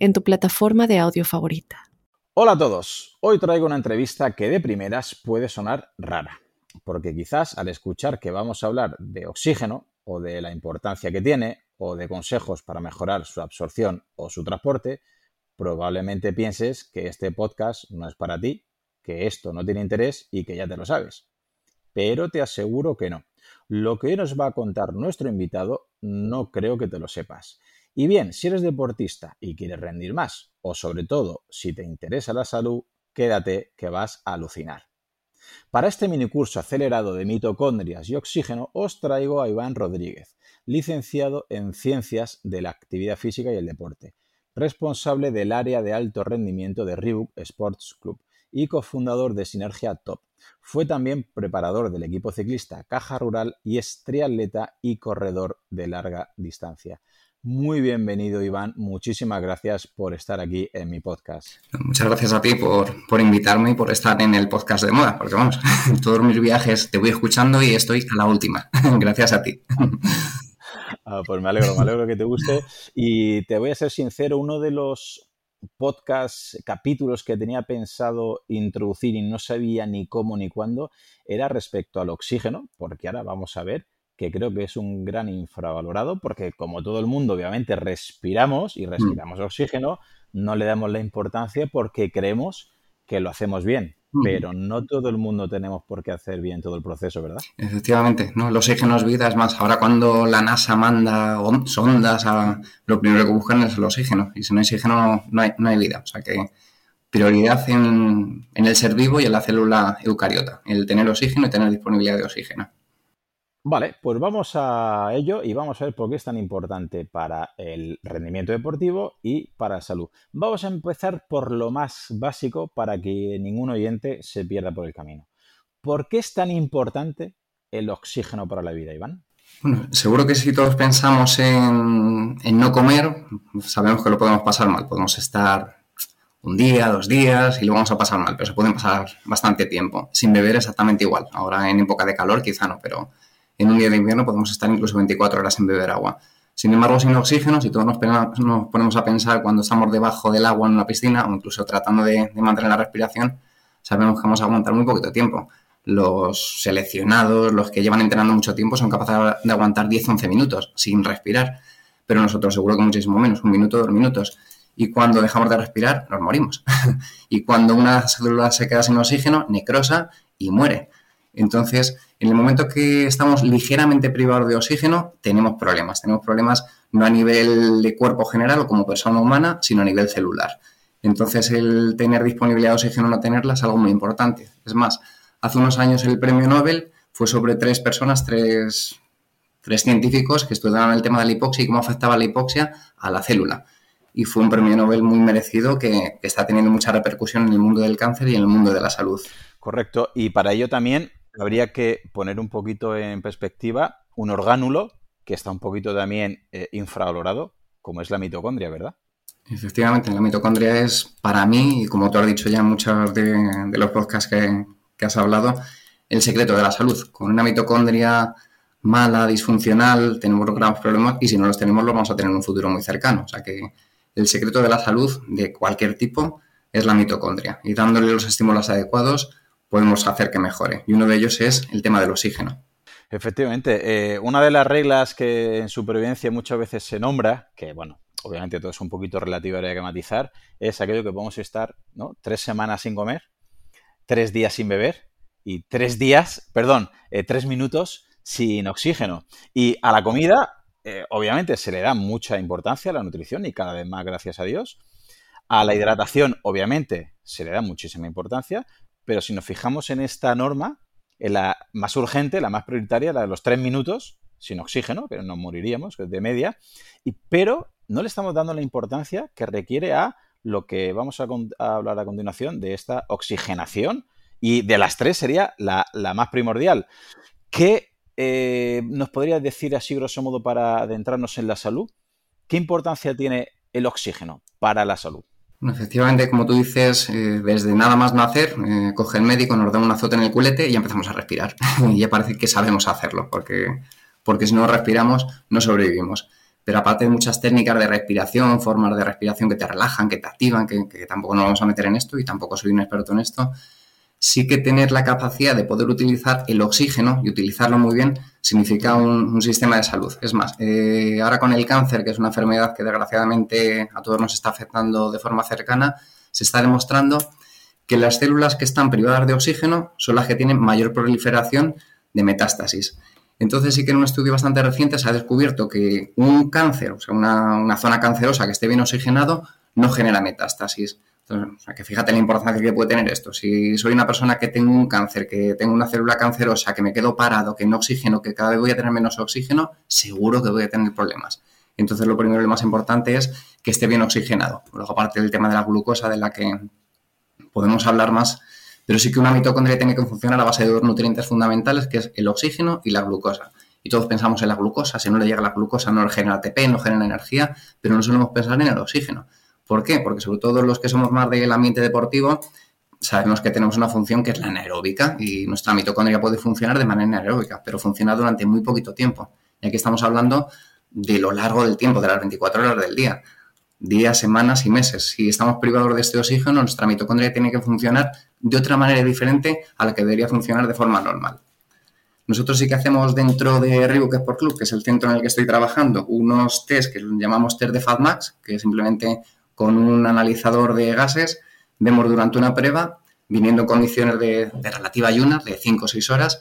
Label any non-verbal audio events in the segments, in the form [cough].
en tu plataforma de audio favorita. Hola a todos, hoy traigo una entrevista que de primeras puede sonar rara, porque quizás al escuchar que vamos a hablar de oxígeno o de la importancia que tiene o de consejos para mejorar su absorción o su transporte, probablemente pienses que este podcast no es para ti, que esto no tiene interés y que ya te lo sabes. Pero te aseguro que no. Lo que hoy nos va a contar nuestro invitado no creo que te lo sepas. Y bien, si eres deportista y quieres rendir más, o sobre todo si te interesa la salud, quédate que vas a alucinar. Para este minicurso acelerado de mitocondrias y oxígeno os traigo a Iván Rodríguez, licenciado en Ciencias de la Actividad Física y el Deporte, responsable del área de alto rendimiento de Reebok Sports Club y cofundador de Sinergia Top. Fue también preparador del equipo ciclista Caja Rural y es triatleta y corredor de larga distancia. Muy bienvenido, Iván. Muchísimas gracias por estar aquí en mi podcast. Muchas gracias a ti por, invitarme y por estar en el podcast de moda, porque vamos, en [laughs] todos mis viajes te voy escuchando y estoy a la última. [laughs] gracias a ti. Ah, pues me alegro, me alegro que te guste. Y te voy a ser sincero, uno de los podcast, capítulos que tenía pensado introducir y no sabía ni cómo ni cuándo, era respecto al oxígeno, porque ahora vamos a ver que creo que es un gran infravalorado, porque como todo el mundo obviamente respiramos y mm. respiramos oxígeno, no le damos la importancia porque creemos que lo hacemos bien, mm. pero no todo el mundo tenemos por qué hacer bien todo el proceso, ¿verdad? Efectivamente, ¿no? El oxígeno es vida, es más, ahora cuando la NASA manda sondas, a, lo primero que buscan es el oxígeno, y si no hay oxígeno no hay, no hay vida, o sea que prioridad en, en el ser vivo y en la célula eucariota, el tener oxígeno y tener disponibilidad de oxígeno. Vale, pues vamos a ello y vamos a ver por qué es tan importante para el rendimiento deportivo y para la salud. Vamos a empezar por lo más básico para que ningún oyente se pierda por el camino. ¿Por qué es tan importante el oxígeno para la vida, Iván? Seguro que si todos pensamos en, no comer, sabemos que lo podemos pasar mal. Podemos estar un día, dos días y lo vamos a pasar mal, pero se pueden pasar bastante tiempo. Sin beber exactamente igual. Ahora en época de calor quizá no, pero en un día de invierno podemos estar incluso 24 horas sin beber agua. Sin embargo, sin oxígeno, si todos nos, ponemos a pensar cuando estamos debajo del agua en una piscina o incluso tratando de, mantener la respiración, sabemos que vamos a aguantar muy poquito tiempo. Los seleccionados, los que llevan entrenando mucho tiempo, son capaces de aguantar 10-11 minutos sin respirar, pero nosotros seguro que muchísimo menos, un minuto, dos minutos. Y cuando dejamos de respirar, nos morimos. [laughs] y cuando una célula se queda sin oxígeno, necrosa y muere. Entonces, en el momento que estamos ligeramente privados de oxígeno, tenemos problemas. Tenemos problemas no a nivel de cuerpo general o como persona humana, sino a nivel celular. Entonces, el tener disponibilidad de oxígeno o no tenerla es algo muy importante. Es más, hace unos años el premio Nobel fue sobre tres personas, tres, científicos que estudiaban el tema de la hipoxia y cómo afectaba la hipoxia a la célula. Y fue un premio Nobel muy merecido que está teniendo mucha repercusión en el mundo del cáncer y en el mundo de la salud. Correcto. Y para ello también habría que poner un poquito en perspectiva un orgánulo que está un poquito también eh, infravalorado, como es la mitocondria, ¿verdad? Efectivamente, la mitocondria es para mí, y como tú has dicho ya en muchos de, los podcasts que, has hablado, el secreto de la salud. Con una mitocondria mala, disfuncional, tenemos grandes problemas y si no los tenemos los vamos a tener en un futuro muy cercano. O sea que el secreto de la salud de cualquier tipo es la mitocondria y dándole los estímulos adecuados podemos hacer que mejore. Y uno de ellos es el tema del oxígeno. Efectivamente, eh, una de las reglas que en supervivencia muchas veces se nombra, que bueno, obviamente todo es un poquito relativo, habría que matizar, es aquello que podemos estar tres semanas sin comer, tres días sin beber y tres días, perdón, eh, tres minutos sin oxígeno. Y a la comida, eh, obviamente, se le da mucha importancia a la nutrición y cada vez más, gracias a Dios. A la hidratación, obviamente, se le da muchísima importancia, pero si nos fijamos en esta norma, en la más urgente, la más prioritaria, la de los tres minutos, sin oxígeno, pero no moriríamos, de media, pero no le estamos dando la importancia que requiere a lo que vamos a, hablar a continuación de esta oxigenación y de las tres sería la, más primordial. ¿Qué eh, nos podrías decir así, grosso modo, para adentrarnos en la salud? ¿Qué importancia tiene el oxígeno para la salud? Efectivamente, como tú dices, eh, desde nada más nacer, eh, coge el médico, nos da un azote en el culete y ya empezamos a respirar. [laughs] y ya parece que sabemos hacerlo, porque, porque si no respiramos, no sobrevivimos pero aparte de muchas técnicas de respiración, formas de respiración que te relajan, que te activan, que, tampoco nos vamos a meter en esto y tampoco soy un experto en esto, sí que tener la capacidad de poder utilizar el oxígeno y utilizarlo muy bien significa un, sistema de salud. Es más, eh, ahora con el cáncer, que es una enfermedad que desgraciadamente a todos nos está afectando de forma cercana, se está demostrando que las células que están privadas de oxígeno son las que tienen mayor proliferación de metástasis. Entonces sí que en un estudio bastante reciente se ha descubierto que un cáncer, o sea, una, zona cancerosa que esté bien oxigenado, no genera metástasis. O sea, que fíjate la importancia que puede tener esto. Si soy una persona que tengo un cáncer, que tengo una célula cancerosa, que me quedo parado, que no oxígeno, que cada vez voy a tener menos oxígeno, seguro que voy a tener problemas. Entonces lo primero y lo más importante es que esté bien oxigenado. Luego aparte del tema de la glucosa, de la que podemos hablar más, pero sí que una mitocondria tiene que funcionar a base de dos nutrientes fundamentales, que es el oxígeno y la glucosa. Y todos pensamos en la glucosa, si no le llega la glucosa no le genera ATP, no genera energía, pero no solemos pensar en el oxígeno. ¿Por qué? Porque sobre todo los que somos más del ambiente deportivo, sabemos que tenemos una función que es la anaeróbica y nuestra mitocondria puede funcionar de manera anaeróbica, pero funciona durante muy poquito tiempo. Y aquí estamos hablando de lo largo del tiempo, de las 24 horas del día días, semanas y meses. Si estamos privados de este oxígeno, nuestra mitocondria tiene que funcionar de otra manera diferente a la que debería funcionar de forma normal. Nosotros sí que hacemos dentro de Reebok Sport Club, que es el centro en el que estoy trabajando, unos test que llamamos test de FatMax, que simplemente con un analizador de gases vemos durante una prueba, viniendo en condiciones de, de relativa ayunas, de 5 o 6 horas,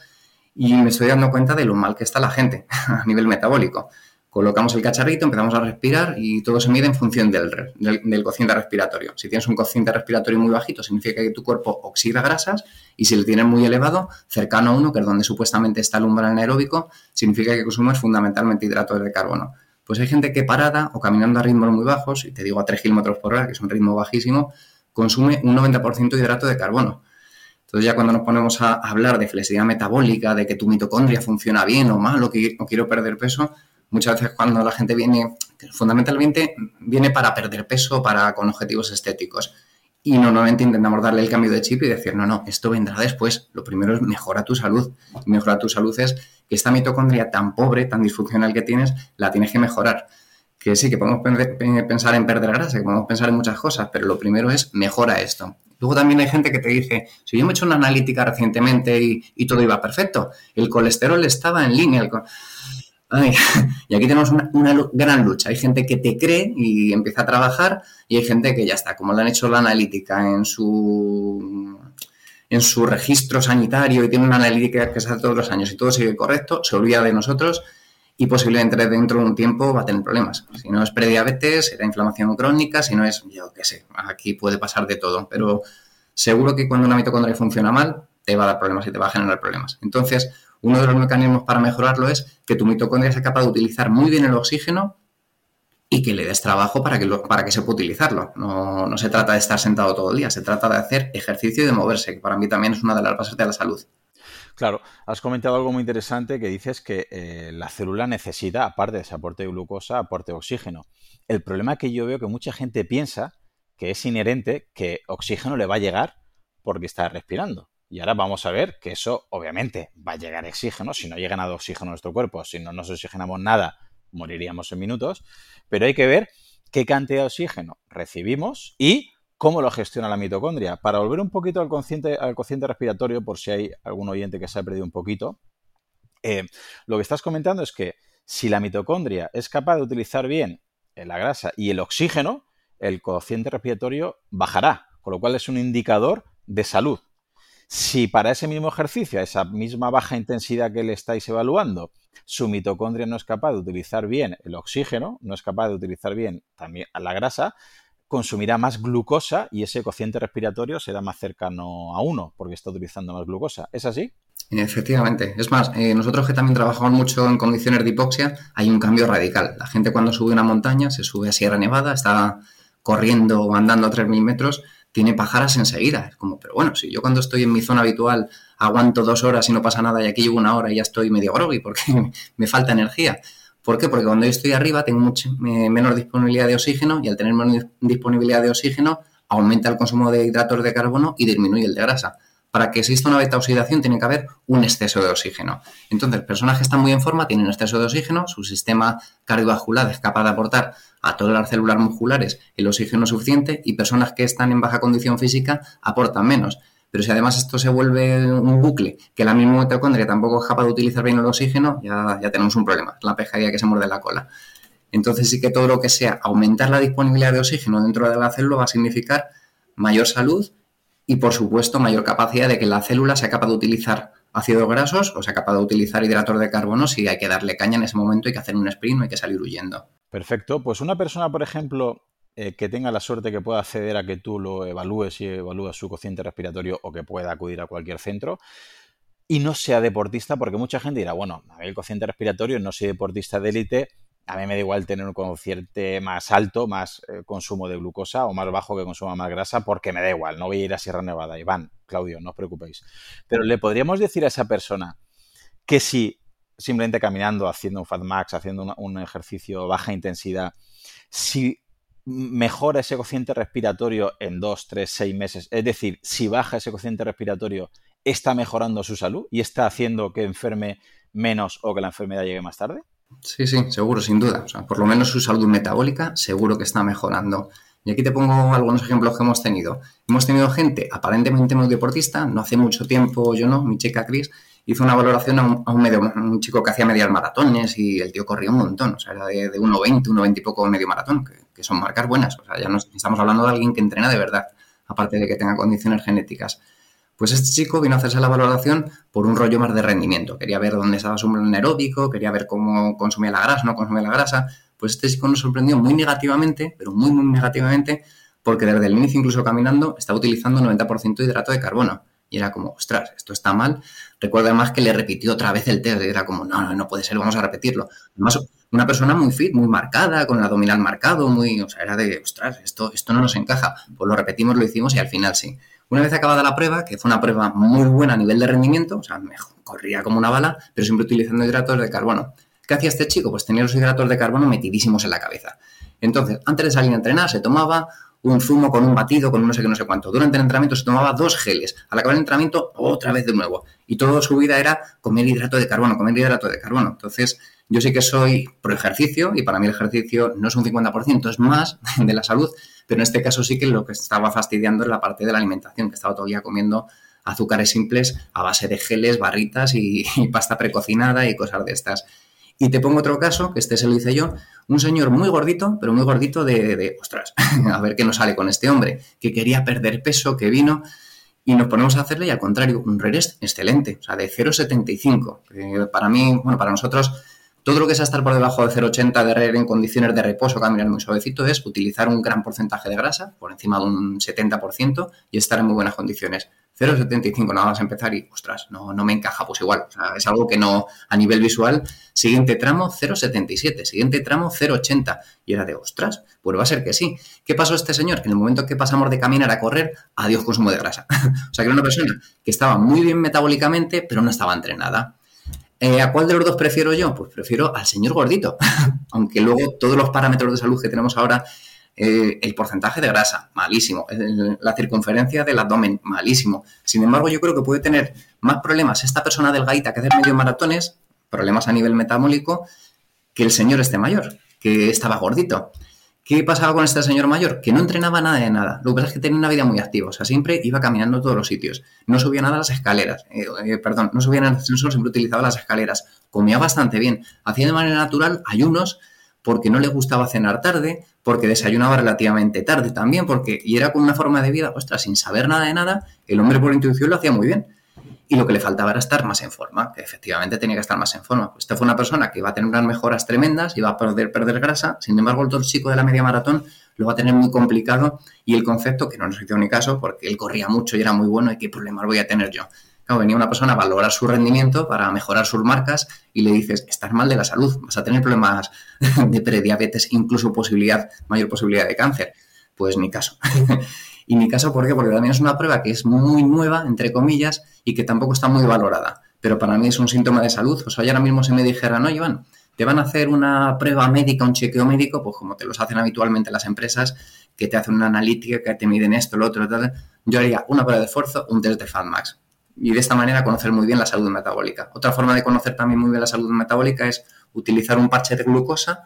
y me estoy dando cuenta de lo mal que está la gente [laughs] a nivel metabólico colocamos el cacharrito, empezamos a respirar y todo se mide en función del, del, cociente respiratorio. Si tienes un cociente respiratorio muy bajito, significa que tu cuerpo oxida grasas y si lo tienes muy elevado, cercano a uno, que es donde supuestamente está el umbral anaeróbico, significa que consumes fundamentalmente hidratos de carbono. Pues hay gente que parada o caminando a ritmos muy bajos, y te digo a 3 kilómetros por hora, que es un ritmo bajísimo, consume un 90% de hidrato de carbono. Entonces ya cuando nos ponemos a hablar de flexibilidad metabólica, de que tu mitocondria funciona bien o mal o que o quiero perder peso, muchas veces cuando la gente viene, fundamentalmente viene para perder peso, para con objetivos estéticos. Y normalmente intentamos darle el cambio de chip y decir, no, no, esto vendrá después. Lo primero es mejorar tu salud. Y mejorar tu salud es que esta mitocondria tan pobre, tan disfuncional que tienes, la tienes que mejorar. Que sí, que podemos pensar en perder grasa, que podemos pensar en muchas cosas, pero lo primero es mejora esto. Luego también hay gente que te dice, si yo me he hecho una analítica recientemente y, todo iba perfecto, el colesterol estaba en línea. [laughs] y aquí tenemos una, gran lucha. Hay gente que te cree y empieza a trabajar y hay gente que ya está, como le han hecho la analítica en su en su registro sanitario y tiene una analítica que se hace todos los años y todo sigue correcto, se olvida de nosotros y posiblemente dentro de un tiempo va a tener problemas. Si no es prediabetes, será inflamación crónica, si no es, yo qué sé, aquí puede pasar de todo, pero seguro que cuando una mitocondria funciona mal, te va a dar problemas y te va a generar problemas. Entonces, uno de los mecanismos para mejorarlo es que tu mitocondria sea capaz de utilizar muy bien el oxígeno y que le des trabajo para que, para que se pueda utilizarlo. No, se trata de estar sentado todo el día, se trata de hacer ejercicio y de moverse, que para mí también es una de las bases de la salud. Claro, has comentado algo muy interesante que dices que eh, la célula necesita, aparte de ese aporte de glucosa, aporte de oxígeno. El problema que yo veo que mucha gente piensa que es inherente que oxígeno le va a llegar porque está respirando. Y ahora vamos a ver que eso, obviamente, va a llegar oxígeno. Si no llega nada oxígeno a nuestro cuerpo, si no nos oxigenamos nada, moriríamos en minutos. Pero hay que ver qué cantidad de oxígeno recibimos y cómo lo gestiona la mitocondria. Para volver un poquito al cociente, al respiratorio, por si hay algún oyente que se ha perdido un poquito, eh, lo que estás comentando es que si la mitocondria es capaz de utilizar bien la grasa y el oxígeno, el cociente respiratorio bajará, con lo cual es un indicador de salud. Si para ese mismo ejercicio, a esa misma baja intensidad que le estáis evaluando, su mitocondria no es capaz de utilizar bien el oxígeno, no es capaz de utilizar bien también la grasa, consumirá más glucosa y ese cociente respiratorio será más cercano a uno porque está utilizando más glucosa. ¿Es así? Efectivamente. Es más, eh, nosotros que también trabajamos mucho en condiciones de hipoxia, hay un cambio radical. La gente cuando sube una montaña, se sube a Sierra Nevada, está corriendo o andando a 3.000 metros, tiene pajaras enseguida. Es como, pero bueno, si yo cuando estoy en mi zona habitual aguanto dos horas y no pasa nada y aquí llevo una hora y ya estoy medio groggy porque [laughs] me falta energía. ¿Por qué? Porque cuando yo estoy arriba tengo mucho, menor disponibilidad de oxígeno y al tener menos disponibilidad de oxígeno aumenta el consumo de hidratos de carbono y disminuye el de grasa. Para que exista una beta oxidación tiene que haber un exceso de oxígeno. Entonces, personas que están muy en forma tienen exceso de oxígeno, su sistema cardiovascular es capaz de aportar a todas las células musculares el oxígeno suficiente y personas que están en baja condición física aportan menos. Pero si además esto se vuelve un bucle, que la misma mitocondria tampoco es capaz de utilizar bien el oxígeno, ya, ya tenemos un problema, la pescadilla que se muerde la cola. Entonces sí que todo lo que sea aumentar la disponibilidad de oxígeno dentro de la célula va a significar mayor salud y por supuesto mayor capacidad de que la célula sea capaz de utilizar ácidos grasos o sea capaz de utilizar hidratos de carbono si hay que darle caña en ese momento, hay que hacer un sprint o hay que salir huyendo. Perfecto. Pues una persona, por ejemplo, eh, que tenga la suerte que pueda acceder a que tú lo evalúes y evalúes su cociente respiratorio o que pueda acudir a cualquier centro y no sea deportista, porque mucha gente dirá, bueno, el cociente respiratorio, no soy deportista de élite, a mí me da igual tener un cociente más alto, más eh, consumo de glucosa o más bajo que consuma más grasa, porque me da igual, no voy a ir a Sierra Nevada. Iván, Claudio, no os preocupéis. Pero le podríamos decir a esa persona que si simplemente caminando, haciendo un Fat Max, haciendo un, un ejercicio baja intensidad, si mejora ese cociente respiratorio en dos, tres, seis meses. Es decir, si baja ese cociente respiratorio, está mejorando su salud y está haciendo que enferme menos o que la enfermedad llegue más tarde. Sí, sí, seguro, sin duda. O sea, por lo menos su salud metabólica seguro que está mejorando. Y aquí te pongo algunos ejemplos que hemos tenido. Hemos tenido gente aparentemente muy deportista, no hace mucho tiempo, yo no, mi chica Chris, hizo una valoración a un, medio, un chico que hacía medias maratones y el tío corría un montón, o sea, era de, de 1,20, 1,20 y poco medio maratón, que, son marcas buenas, o sea, ya no estamos hablando de alguien que entrena de verdad, aparte de que tenga condiciones genéticas. Pues este chico vino a hacerse la valoración por un rollo más de rendimiento, quería ver dónde estaba su aeróbico, quería ver cómo consumía la grasa, no consumía la grasa, pues este chico nos sorprendió muy negativamente, pero muy, muy negativamente, porque desde el inicio, incluso caminando, estaba utilizando 90% de hidrato de carbono. Y era como, ostras, esto está mal. Recuerdo además que le repitió otra vez el test. Era como, no, no, no puede ser, vamos a repetirlo. Además, una persona muy fit, muy marcada, con el abdominal marcado, muy, o sea, era de, ostras, esto, esto no nos encaja. Pues lo repetimos, lo hicimos y al final sí. Una vez acabada la prueba, que fue una prueba muy buena a nivel de rendimiento, o sea, corría como una bala, pero siempre utilizando hidratos de carbono. ¿Qué hacía este chico? Pues tenía los hidratos de carbono metidísimos en la cabeza. Entonces, antes de salir a entrenar, se tomaba un zumo con un batido, con no sé qué, no sé cuánto. Durante el entrenamiento se tomaba dos geles. Al acabar el entrenamiento, otra vez de nuevo. Y toda su vida era comer hidrato de carbono, comer hidrato de carbono. Entonces, yo sí que soy pro ejercicio y para mí el ejercicio no es un 50%, es más [laughs] de la salud. Pero en este caso sí que lo que estaba fastidiando es la parte de la alimentación, que estaba todavía comiendo azúcares simples a base de geles, barritas y, pasta precocinada y cosas de estas. Y te pongo otro caso, que este se lo hice yo, un señor muy gordito, pero muy gordito de, de ostras, [laughs] a ver qué nos sale con este hombre, que quería perder peso, que vino, y nos ponemos a hacerle y al contrario, un RERES excelente, o sea, de 0,75. para mí, bueno, para nosotros, todo lo que sea estar por debajo de 0,80 de RER en condiciones de reposo, caminar muy suavecito, es utilizar un gran porcentaje de grasa, por encima de un 70%, y estar en muy buenas condiciones. 0,75 nada más empezar y, ostras, no, no me encaja, pues igual, es algo que no, a nivel visual, siguiente tramo 0,77, siguiente tramo 0,80, y era de, ostras, pues va a ser que sí. ¿Qué pasó este señor? Que en el momento que pasamos de caminar a correr, adiós consumo de grasa. [laughs] o sea, que era una persona que estaba muy bien metabólicamente, pero no estaba entrenada. Eh, ¿A cuál de los dos prefiero yo? Pues prefiero al señor gordito, [laughs] aunque luego todos los parámetros de salud que tenemos ahora eh, el porcentaje de grasa, malísimo. la circunferencia del abdomen, malísimo. Sin embargo, yo creo que puede tener más problemas esta persona delgadita que hace medio maratones, problemas a nivel metabólico, que el señor este mayor, que estaba gordito. ¿Qué pasaba con este señor mayor? Que no entrenaba nada de nada. Lo que pasa es que tenía una vida muy activa. O sea, siempre iba caminando a todos los sitios. No subía nada a las escaleras. Eh, eh, perdón, no subía en el ascensor, siempre utilizaba las escaleras. Comía bastante bien. Hacía de manera natural ayunos porque no le gustaba cenar tarde, porque desayunaba relativamente tarde también, porque y era con una forma de vida, ostras, sin saber nada de nada, el hombre por intuición lo hacía muy bien. Y lo que le faltaba era estar más en forma, que efectivamente tenía que estar más en forma. Pues esta fue una persona que iba a tener unas mejoras tremendas, iba a poder perder grasa, sin embargo el chico de la media maratón lo va a tener muy complicado y el concepto, que no nos hizo ni caso, porque él corría mucho y era muy bueno, ¿y qué problemas voy a tener yo? venía una persona a valorar su rendimiento para mejorar sus marcas y le dices, estás mal de la salud, vas a tener problemas [laughs] de prediabetes, incluso posibilidad, mayor posibilidad de cáncer. pues ni caso. [laughs] y ni caso, ¿por qué? Porque también es una prueba que es muy nueva, entre comillas, y que tampoco está muy valorada. Pero para mí es un síntoma de salud. O sea, yo ahora mismo se me dijera, no, Iván, te van a hacer una prueba médica, un chequeo médico, pues como te los hacen habitualmente las empresas, que te hacen una analítica, que te miden esto, lo otro, tal. Yo haría una prueba de esfuerzo, un test de FatMax. Y de esta manera conocer muy bien la salud metabólica. Otra forma de conocer también muy bien la salud metabólica es utilizar un parche de glucosa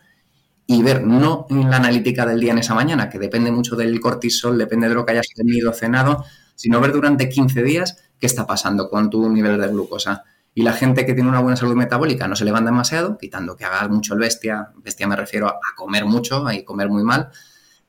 y ver no en la analítica del día en esa mañana, que depende mucho del cortisol, depende de lo que hayas tenido, cenado, sino ver durante 15 días qué está pasando con tu nivel de glucosa. Y la gente que tiene una buena salud metabólica no se levanta demasiado, quitando que haga mucho el bestia, bestia me refiero a comer mucho y comer muy mal,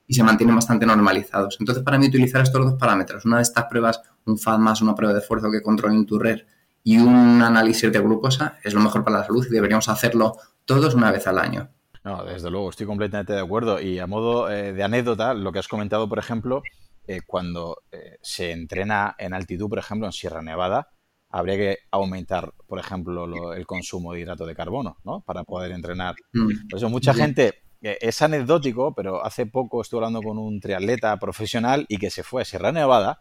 y se mantienen bastante normalizados. Entonces, para mí, utilizar estos dos parámetros, una de estas pruebas, un FAD más una prueba de esfuerzo que controle tu red y un análisis de glucosa, es lo mejor para la salud y deberíamos hacerlo todos una vez al año. No, desde luego, estoy completamente de acuerdo. Y a modo eh, de anécdota, lo que has comentado, por ejemplo, eh, cuando eh, se entrena en altitud, por ejemplo, en Sierra Nevada, habría que aumentar, por ejemplo, el consumo de hidrato de carbono, ¿no? Para poder entrenar. Mm. Por eso mucha gente, es anecdótico, pero hace poco estuve hablando con un triatleta profesional y que se fue a Sierra Nevada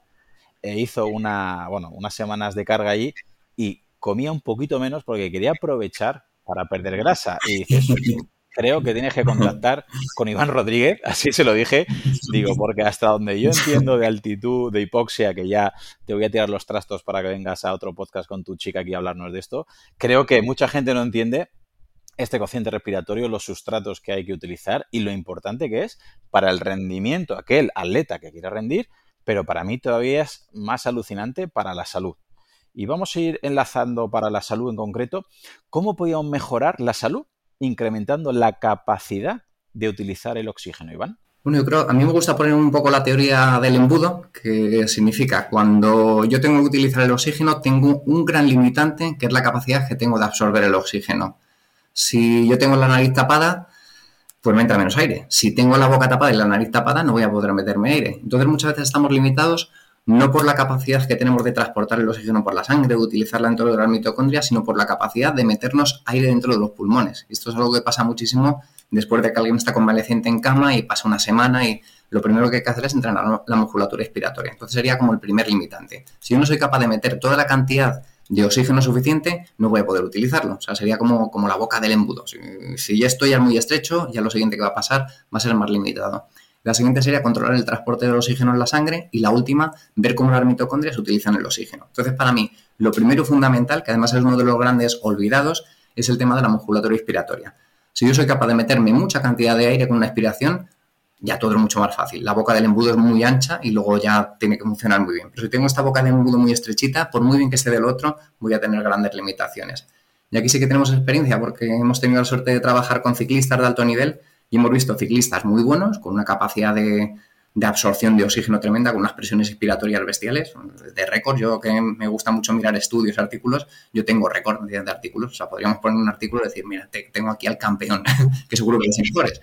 e hizo una, bueno, unas semanas de carga allí y comía un poquito menos porque quería aprovechar para perder grasa. Y dices, [laughs] creo que tienes que contactar con Iván Rodríguez, [laughs] así se lo dije, digo, porque hasta donde yo entiendo de altitud, de hipoxia, que ya te voy a tirar los trastos para que vengas a otro podcast con tu chica aquí a hablarnos de esto, creo que mucha gente no entiende este cociente respiratorio, los sustratos que hay que utilizar y lo importante que es para el rendimiento, aquel atleta que quiera rendir, pero para mí todavía es más alucinante para la salud. Y vamos a ir enlazando para la salud en concreto, ¿cómo podíamos mejorar la salud incrementando la capacidad de utilizar el oxígeno, Iván? Bueno, yo creo, a mí me gusta poner un poco la teoría del embudo, que significa cuando yo tengo que utilizar el oxígeno, tengo un gran limitante, que es la capacidad que tengo de absorber el oxígeno. Si yo tengo la nariz tapada, pues me entra menos aire. Si tengo la boca tapada y la nariz tapada, no voy a poder meterme aire. Entonces, muchas veces estamos limitados no por la capacidad que tenemos de transportar el oxígeno por la sangre, de utilizarla dentro de las mitocondrias, sino por la capacidad de meternos aire dentro de los pulmones. Esto es algo que pasa muchísimo después de que alguien está convaleciente en cama y pasa una semana y lo primero que hay que hacer es entrenar la musculatura respiratoria. Entonces sería como el primer limitante. Si yo no soy capaz de meter toda la cantidad de oxígeno suficiente, no voy a poder utilizarlo. O sea, sería como, como la boca del embudo. Si, si ya estoy ya muy estrecho, ya lo siguiente que va a pasar va a ser más limitado. La siguiente sería controlar el transporte del oxígeno en la sangre y la última, ver cómo las mitocondrias utilizan el oxígeno. Entonces, para mí, lo primero fundamental, que además es uno de los grandes olvidados, es el tema de la musculatura respiratoria. Si yo soy capaz de meterme mucha cantidad de aire con una expiración, ya todo es mucho más fácil. La boca del embudo es muy ancha y luego ya tiene que funcionar muy bien. Pero si tengo esta boca del embudo muy estrechita, por muy bien que esté del otro, voy a tener grandes limitaciones. Y aquí sí que tenemos experiencia porque hemos tenido la suerte de trabajar con ciclistas de alto nivel y hemos visto ciclistas muy buenos, con una capacidad de, absorción de oxígeno tremenda, con unas presiones expiratorias bestiales, de récord. Yo que me gusta mucho mirar estudios, artículos, yo tengo récord de, artículos. O sea, podríamos poner un artículo y decir, mira, tengo aquí al campeón, [laughs] que seguro que es mejores.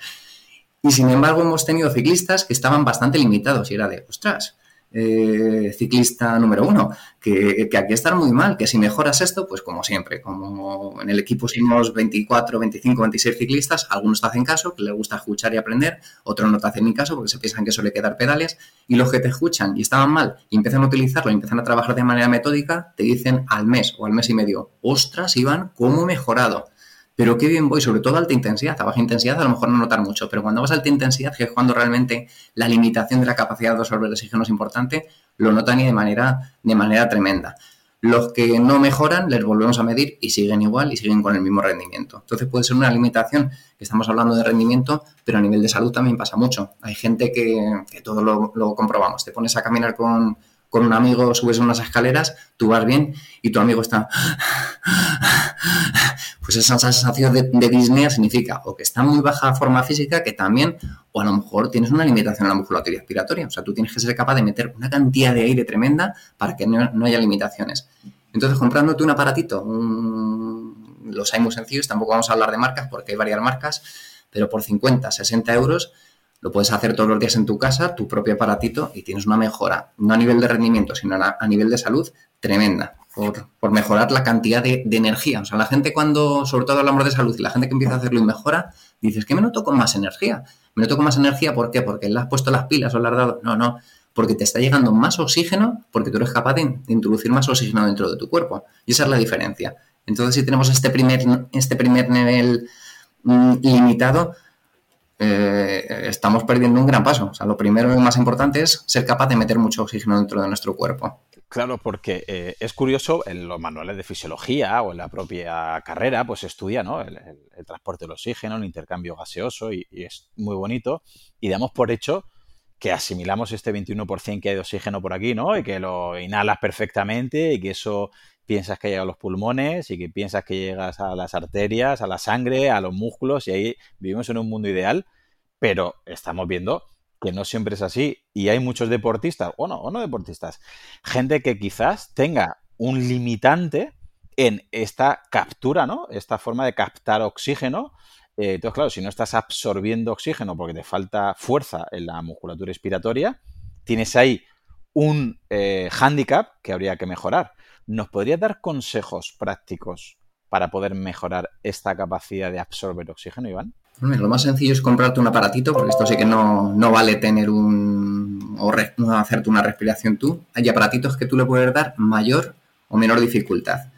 Y sin embargo, hemos tenido ciclistas que estaban bastante limitados y era de, ostras, eh, ciclista número uno, que, aquí están muy mal, que si mejoras esto, pues como siempre, como en el equipo somos 24, 25, 26 ciclistas, algunos te hacen caso, que les gusta escuchar y aprender, otros no te hacen ni caso porque se piensan que suele quedar pedales, y los que te escuchan y estaban mal y empiezan a utilizarlo y empiezan a trabajar de manera metódica, te dicen al mes o al mes y medio, ostras, Iván, ¿cómo he mejorado? Pero qué bien voy, sobre todo a alta intensidad. A baja intensidad a lo mejor no notar mucho, pero cuando vas a alta intensidad, que es cuando realmente la limitación de la capacidad de absorber el oxígeno es importante, lo notan y de manera, de manera tremenda. Los que no mejoran, les volvemos a medir y siguen igual y siguen con el mismo rendimiento. Entonces puede ser una limitación, que estamos hablando de rendimiento, pero a nivel de salud también pasa mucho. Hay gente que, todo lo, lo comprobamos. Te pones a caminar con, con un amigo subes unas escaleras, tú vas bien y tu amigo está... Pues esa sensación de, disnea significa o que está muy baja forma física, que también, o a lo mejor tienes una limitación en la musculatura respiratoria. O sea, tú tienes que ser capaz de meter una cantidad de aire tremenda para que no, haya limitaciones. Entonces, comprándote un aparatito, los hay muy sencillos, tampoco vamos a hablar de marcas porque hay varias marcas, pero por 50, 60 euros lo puedes hacer todos los días en tu casa, tu propio aparatito, y tienes una mejora, no a nivel de rendimiento, sino a, nivel de salud, tremenda. por, mejorar la cantidad de, energía. O sea, la gente cuando, sobre todo hablamos de salud, y la gente que empieza a hacerlo y mejora, dices que me noto con más energía. Me noto con más energía, ¿por qué? Porque le has puesto las pilas o le has dado... No, no, porque te está llegando más oxígeno, porque tú eres capaz de, introducir más oxígeno dentro de tu cuerpo. Y esa es la diferencia. Entonces, si tenemos este primer, este primer nivel mm, limitado, eh, estamos perdiendo un gran paso. O sea, lo primero y más importante es ser capaz de meter mucho oxígeno dentro de nuestro cuerpo. Claro, porque eh, es curioso, en los manuales de fisiología o en la propia carrera, pues estudia ¿no? el, transporte del oxígeno, el intercambio gaseoso y, es muy bonito. Y damos por hecho que asimilamos este 21% que hay de oxígeno por aquí, ¿no? Y que lo inhalas perfectamente y que eso piensas que llega a los pulmones y que piensas que llegas a las arterias, a la sangre, a los músculos y ahí vivimos en un mundo ideal, pero estamos viendo que no siempre es así y hay muchos deportistas, o no, o no deportistas, gente que quizás tenga un limitante en esta captura, ¿no? Esta forma de captar oxígeno. Eh, entonces, claro, si no estás absorbiendo oxígeno porque te falta fuerza en la musculatura respiratoria, tienes ahí un eh, hándicap que habría que mejorar. ¿Nos podría dar consejos prácticos para poder mejorar esta capacidad de absorber oxígeno, Iván? Lo más sencillo es comprarte un aparatito, porque esto sí que no, vale tener un. o hacerte una respiración tú. Hay aparatitos que tú le puedes dar mayor o menor dificultad.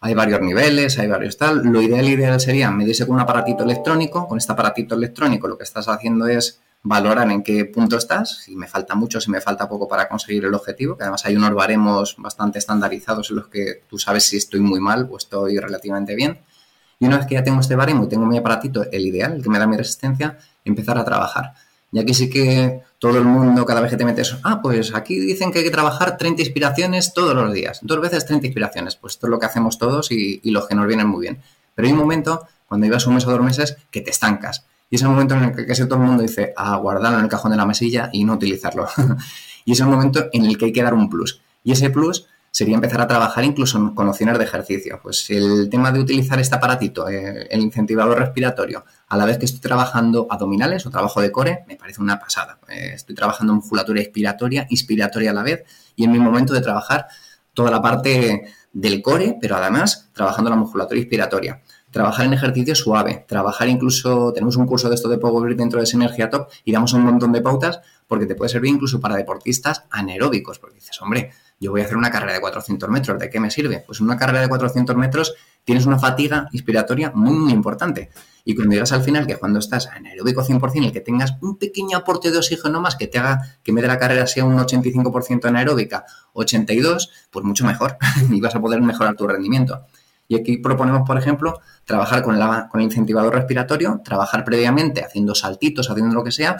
Hay varios niveles, hay varios tal. Lo ideal, ideal sería medirse con un aparatito electrónico. Con este aparatito electrónico lo que estás haciendo es valorar en qué punto estás, si me falta mucho, si me falta poco para conseguir el objetivo, que además hay unos baremos bastante estandarizados en los que tú sabes si estoy muy mal o estoy relativamente bien. Y una vez que ya tengo este baremo y tengo mi aparatito, el ideal, el que me da mi resistencia, empezar a trabajar. Y aquí sí que todo el mundo, cada vez que te metes, ah, pues aquí dicen que hay que trabajar 30 inspiraciones todos los días, dos veces 30 inspiraciones. Pues esto es lo que hacemos todos y, los que nos vienen muy bien. Pero hay un momento, cuando ibas un mes o dos meses, que te estancas y es el momento en el que casi todo el mundo dice a guardarlo en el cajón de la mesilla y no utilizarlo. [laughs] y es el momento en el que hay que dar un plus. Y ese plus sería empezar a trabajar incluso con opciones de ejercicio. Pues el tema de utilizar este aparatito, eh, el incentivador respiratorio, a la vez que estoy trabajando abdominales o trabajo de core, me parece una pasada. Eh, estoy trabajando musculatura expiratoria, inspiratoria a la vez, y en mi momento de trabajar toda la parte del core, pero además trabajando la musculatura inspiratoria trabajar en ejercicio suave, trabajar incluso, tenemos un curso de esto de Power dentro de Synergia Top y damos un montón de pautas porque te puede servir incluso para deportistas anaeróbicos, porque dices, hombre, yo voy a hacer una carrera de 400 metros, ¿de qué me sirve? Pues una carrera de 400 metros tienes una fatiga inspiratoria muy, muy importante. Y cuando llegas al final, que cuando estás anaeróbico 100%, el que tengas un pequeño aporte de oxígeno más que te haga que en vez de la carrera sea un 85% anaeróbica, 82, pues mucho mejor [laughs] y vas a poder mejorar tu rendimiento. Y aquí proponemos, por ejemplo, trabajar con, con el incentivador respiratorio, trabajar previamente haciendo saltitos, haciendo lo que sea.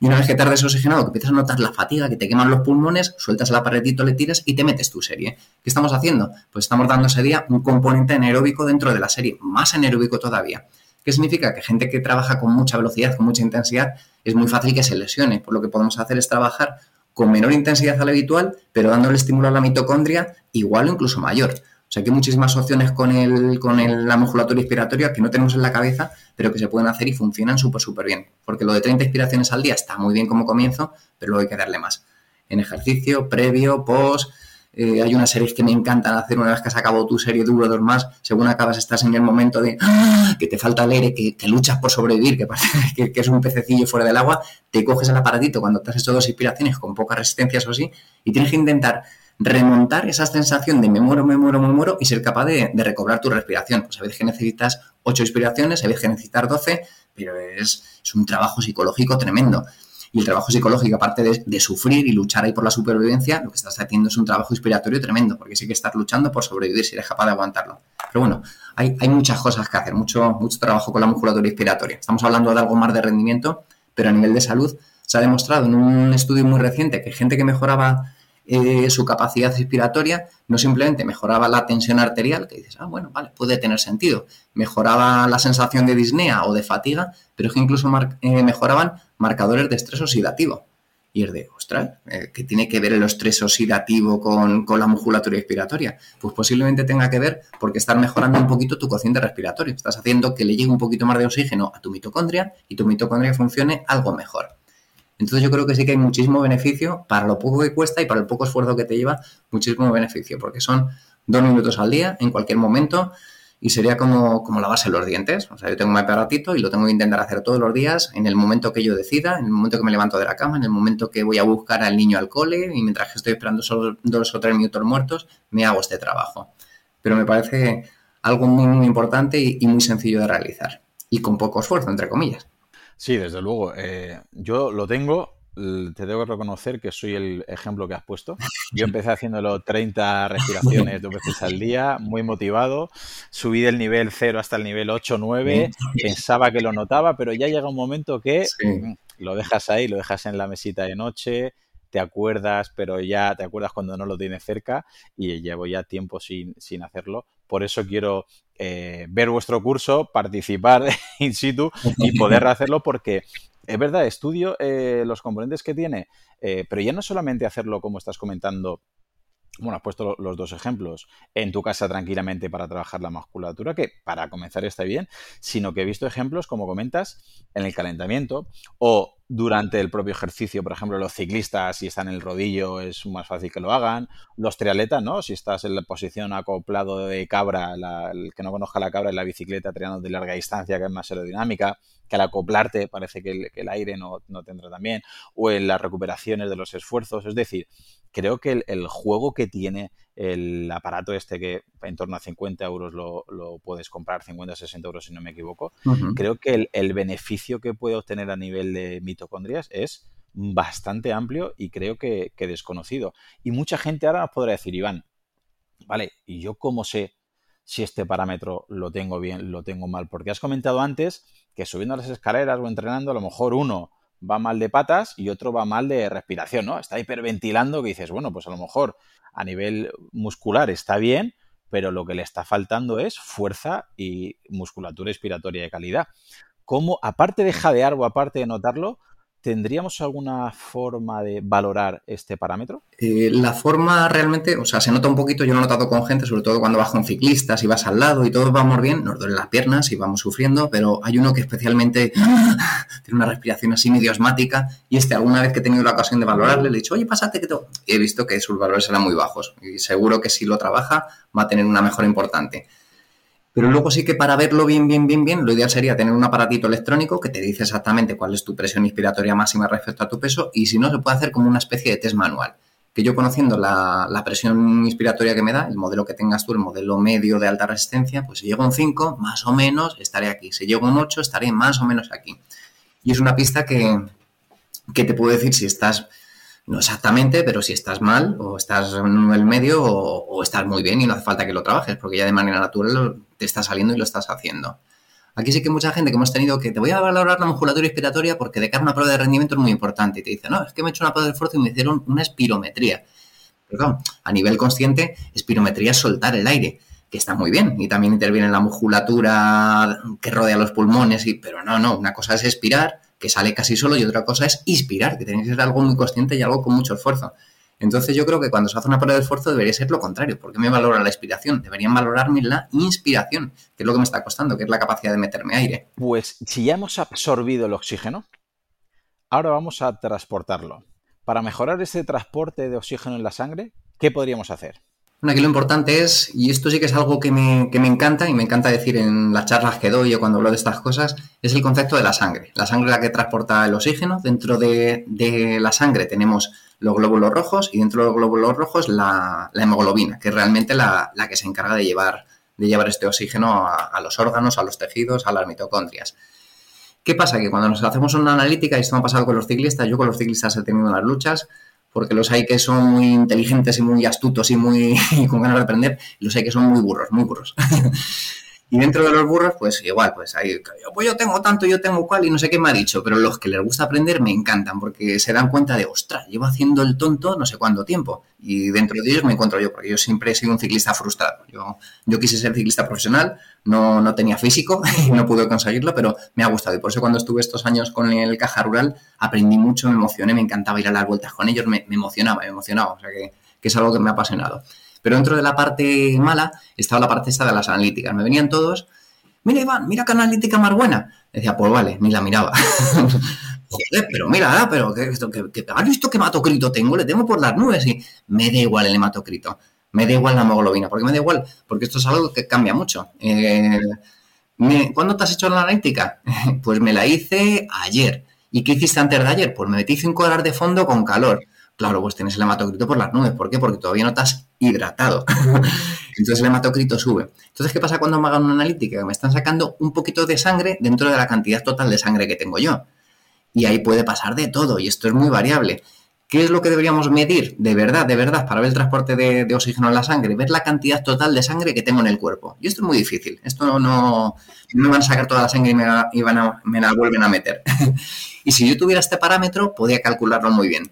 Y una vez que tardes oxigenado, que empiezas a notar la fatiga, que te queman los pulmones, sueltas el aparatito, le tiras y te metes tu serie. ¿Qué estamos haciendo? Pues estamos dando ese día un componente anaeróbico dentro de la serie, más anaeróbico todavía. ¿Qué significa? Que gente que trabaja con mucha velocidad, con mucha intensidad, es muy fácil que se lesione. Por lo que podemos hacer es trabajar con menor intensidad a la habitual, pero dándole estímulo a la mitocondria igual o incluso mayor. O sea que hay muchísimas opciones con, el, con la musculatura inspiratoria que no tenemos en la cabeza, pero que se pueden hacer y funcionan súper, súper bien. Porque lo de 30 inspiraciones al día está muy bien como comienzo, pero luego hay que darle más. En ejercicio, previo, post. Eh, hay unas series que me encantan hacer una vez que has acabado tu serie de uno o dos más. Según acabas, estás en el momento de ¡ah! que te falta el aire, que, luchas por sobrevivir, [laughs] que es un pececillo fuera del agua. Te coges el aparatito cuando te has hecho dos inspiraciones con poca resistencia, eso sí, y tienes que intentar remontar esa sensación de me muero, me muero, me muero y ser capaz de, recobrar tu respiración. Pues a que necesitas 8 inspiraciones, a que necesitas 12, pero es, un trabajo psicológico tremendo. Y el trabajo psicológico, aparte de, sufrir y luchar ahí por la supervivencia, lo que estás haciendo es un trabajo inspiratorio tremendo, porque sí que estás luchando por sobrevivir si eres capaz de aguantarlo. Pero bueno, hay, hay muchas cosas que hacer, mucho, mucho trabajo con la musculatura inspiratoria. Estamos hablando de algo más de rendimiento, pero a nivel de salud se ha demostrado en un estudio muy reciente que gente que mejoraba eh, su capacidad respiratoria, no simplemente mejoraba la tensión arterial, que dices, ah, bueno, vale, puede tener sentido, mejoraba la sensación de disnea o de fatiga, pero es que incluso eh, mejoraban marcadores de estrés oxidativo. Y es de, ostras, eh, ¿qué tiene que ver el estrés oxidativo con, con, la musculatura respiratoria? Pues posiblemente tenga que ver porque estás mejorando un poquito tu cociente respiratorio. Estás haciendo que le llegue un poquito más de oxígeno a tu mitocondria y tu mitocondria funcione algo mejor. Entonces yo creo que sí que hay muchísimo beneficio para lo poco que cuesta y para el poco esfuerzo que te lleva, muchísimo beneficio, porque son dos minutos al día, en cualquier momento, y sería como, como lavarse los dientes. O sea, yo tengo mi aparatito y lo tengo que intentar hacer todos los días, en el momento que yo decida, en el momento que me levanto de la cama, en el momento que voy a buscar al niño al cole y mientras que estoy esperando solo dos o tres minutos muertos, me hago este trabajo. Pero me parece algo muy, muy importante y, muy sencillo de realizar. Y con poco esfuerzo, entre comillas. Sí, desde luego. Eh, yo lo tengo, te debo reconocer que soy el ejemplo que has puesto. Yo empecé haciéndolo 30 [laughs] respiraciones dos veces al día, muy motivado. Subí del nivel 0 hasta el nivel 8, 9. Pensaba que lo notaba, pero ya llega un momento que mm, lo dejas ahí, lo dejas en la mesita de noche, te acuerdas, pero ya te acuerdas cuando no lo tienes cerca y llevo ya tiempo sin, sin hacerlo. Por eso quiero eh, ver vuestro curso, participar [laughs] in situ y poder [laughs] hacerlo porque es verdad, estudio eh, los componentes que tiene, eh, pero ya no solamente hacerlo como estás comentando bueno, has puesto los dos ejemplos, en tu casa tranquilamente para trabajar la musculatura, que para comenzar está bien, sino que he visto ejemplos, como comentas, en el calentamiento o durante el propio ejercicio, por ejemplo, los ciclistas, si están en el rodillo, es más fácil que lo hagan. Los triatletas, ¿no? Si estás en la posición acoplado de cabra, el que no conozca la cabra en la bicicleta triando de larga distancia, que es más aerodinámica, que al acoplarte parece que el, aire no, no tendrá también, o en las recuperaciones de los esfuerzos. Es decir, creo que el, juego que tiene el aparato este que en torno a 50 euros lo, puedes comprar, 50 60 euros si no me equivoco, creo que el, beneficio que puede obtener a nivel de mitocondrias es bastante amplio y creo que, desconocido. Y mucha gente ahora nos podrá decir, Iván, vale, ¿y yo cómo sé si este parámetro lo tengo bien, lo tengo mal? Porque has comentado antes que subiendo las escaleras o entrenando, a lo mejor uno va mal de patas y otro va mal de respiración, ¿no? Está hiperventilando que dices, bueno, pues a lo mejor a nivel muscular está bien, pero lo que le está faltando es fuerza y musculatura respiratoria de calidad. ¿Cómo, aparte de jadear o aparte de notarlo, ¿Tendríamos alguna forma de valorar este parámetro? Eh, la forma realmente, o sea, se nota un poquito, yo lo he notado con gente, sobre todo cuando vas con ciclistas y vas al lado y todos vamos bien, nos duelen las piernas y vamos sufriendo, pero hay uno que especialmente [laughs] tiene una respiración así medio asmática y este alguna vez que he tenido la ocasión de valorarle le he dicho, oye, pásate que todo. Y he visto que sus valores eran muy bajos y seguro que si lo trabaja va a tener una mejora importante. Pero luego sí que para verlo bien, bien, bien, bien, lo ideal sería tener un aparatito electrónico que te dice exactamente cuál es tu presión inspiratoria máxima respecto a tu peso y si no, se puede hacer como una especie de test manual. Que yo conociendo la, presión inspiratoria que me da, el modelo que tengas tú, el modelo medio de alta resistencia, pues si llego a un 5, más o menos estaré aquí. Si llego a un 8, estaré más o menos aquí. Y es una pista que, que te puedo decir si estás no exactamente, pero si estás mal o estás en el medio o, estás muy bien y no hace falta que lo trabajes, porque ya de manera natural te está saliendo y lo estás haciendo. Aquí sí que mucha gente que hemos tenido que te voy a valorar la musculatura inspiratoria porque de cara a una prueba de rendimiento es muy importante. Y te dice, no, es que me he hecho una prueba de esfuerzo y me hicieron una espirometría. Claro, a nivel consciente, espirometría es soltar el aire, que está muy bien. Y también interviene en la musculatura que rodea los pulmones. Y, pero no, no, una cosa es expirar que sale casi solo, y otra cosa es inspirar, que tiene que ser algo muy consciente y algo con mucho esfuerzo. Entonces yo creo que cuando se hace una prueba de esfuerzo debería ser lo contrario. porque me valora la inspiración? Deberían valorarme la inspiración, que es lo que me está costando, que es la capacidad de meterme aire. Pues si ya hemos absorbido el oxígeno, ahora vamos a transportarlo. Para mejorar ese transporte de oxígeno en la sangre, ¿qué podríamos hacer? Bueno, aquí lo importante es, y esto sí que es algo que me, encanta y me encanta decir en las charlas que doy o cuando hablo de estas cosas, es el concepto de la sangre. La sangre es la que transporta el oxígeno. Dentro de, la sangre tenemos los glóbulos rojos y dentro de los glóbulos rojos la, hemoglobina, que es realmente la, que se encarga de llevar, de llevar este oxígeno a, a, los órganos, a los tejidos, a las mitocondrias. ¿Qué pasa? Que cuando nos hacemos una analítica, y esto me ha pasado con los ciclistas, yo con los ciclistas he tenido las luchas, porque los hay que son muy inteligentes y muy astutos y muy [laughs] con ganas de aprender, y los hay que son muy burros, muy burros. [laughs] Y dentro de los burros, pues igual, pues hay, pues yo tengo tanto, yo tengo cual y no sé qué me ha dicho, pero los que les gusta aprender me encantan porque se dan cuenta de, ostras, llevo haciendo el tonto no sé cuánto tiempo. Y dentro de ellos me encuentro yo, porque yo siempre he sido un ciclista frustrado. Yo, yo quise ser ciclista profesional, no, no tenía físico [laughs] y no pude conseguirlo, pero me ha gustado. Y por eso cuando estuve estos años con el Caja Rural, aprendí mucho, me emocioné, me encantaba ir a las vueltas con ellos, me, emocionaba, me emocionaba. O sea que, que es algo que me ha apasionado. Pero dentro de la parte mala estaba la parte esta de las analíticas. Me venían todos, mira Iván, mira qué analítica más buena. Decía, pues vale, ni la miraba. [laughs] joder, pero mira, pero que, que, ¿has visto qué hematocrito tengo? Le tengo por las nubes y me da igual el hematocrito, me da igual la hemoglobina. ¿Por qué me da igual? Porque esto es algo que cambia mucho. Eh, ¿Cuándo te has hecho la analítica? [laughs] Pues me la hice ayer. ¿Y qué hiciste antes de ayer? Pues me metí 5 horas de fondo con calor. Claro, pues tienes el hematocrito por las nubes. ¿Por qué? Porque todavía no estás hidratado. [laughs] Entonces el hematocrito sube. Entonces, ¿qué pasa cuando me hagan una analítica? Me están sacando un poquito de sangre dentro de la cantidad total de sangre que tengo yo. Y ahí puede pasar de todo, y esto es muy variable. ¿Qué es lo que deberíamos medir de verdad, de verdad, para ver el transporte de, oxígeno en la sangre? Ver la cantidad total de sangre que tengo en el cuerpo. Y esto es muy difícil. Esto no, no, me van a sacar toda la sangre y me, me la vuelven a meter. [laughs] y si yo tuviera este parámetro, podría calcularlo muy bien.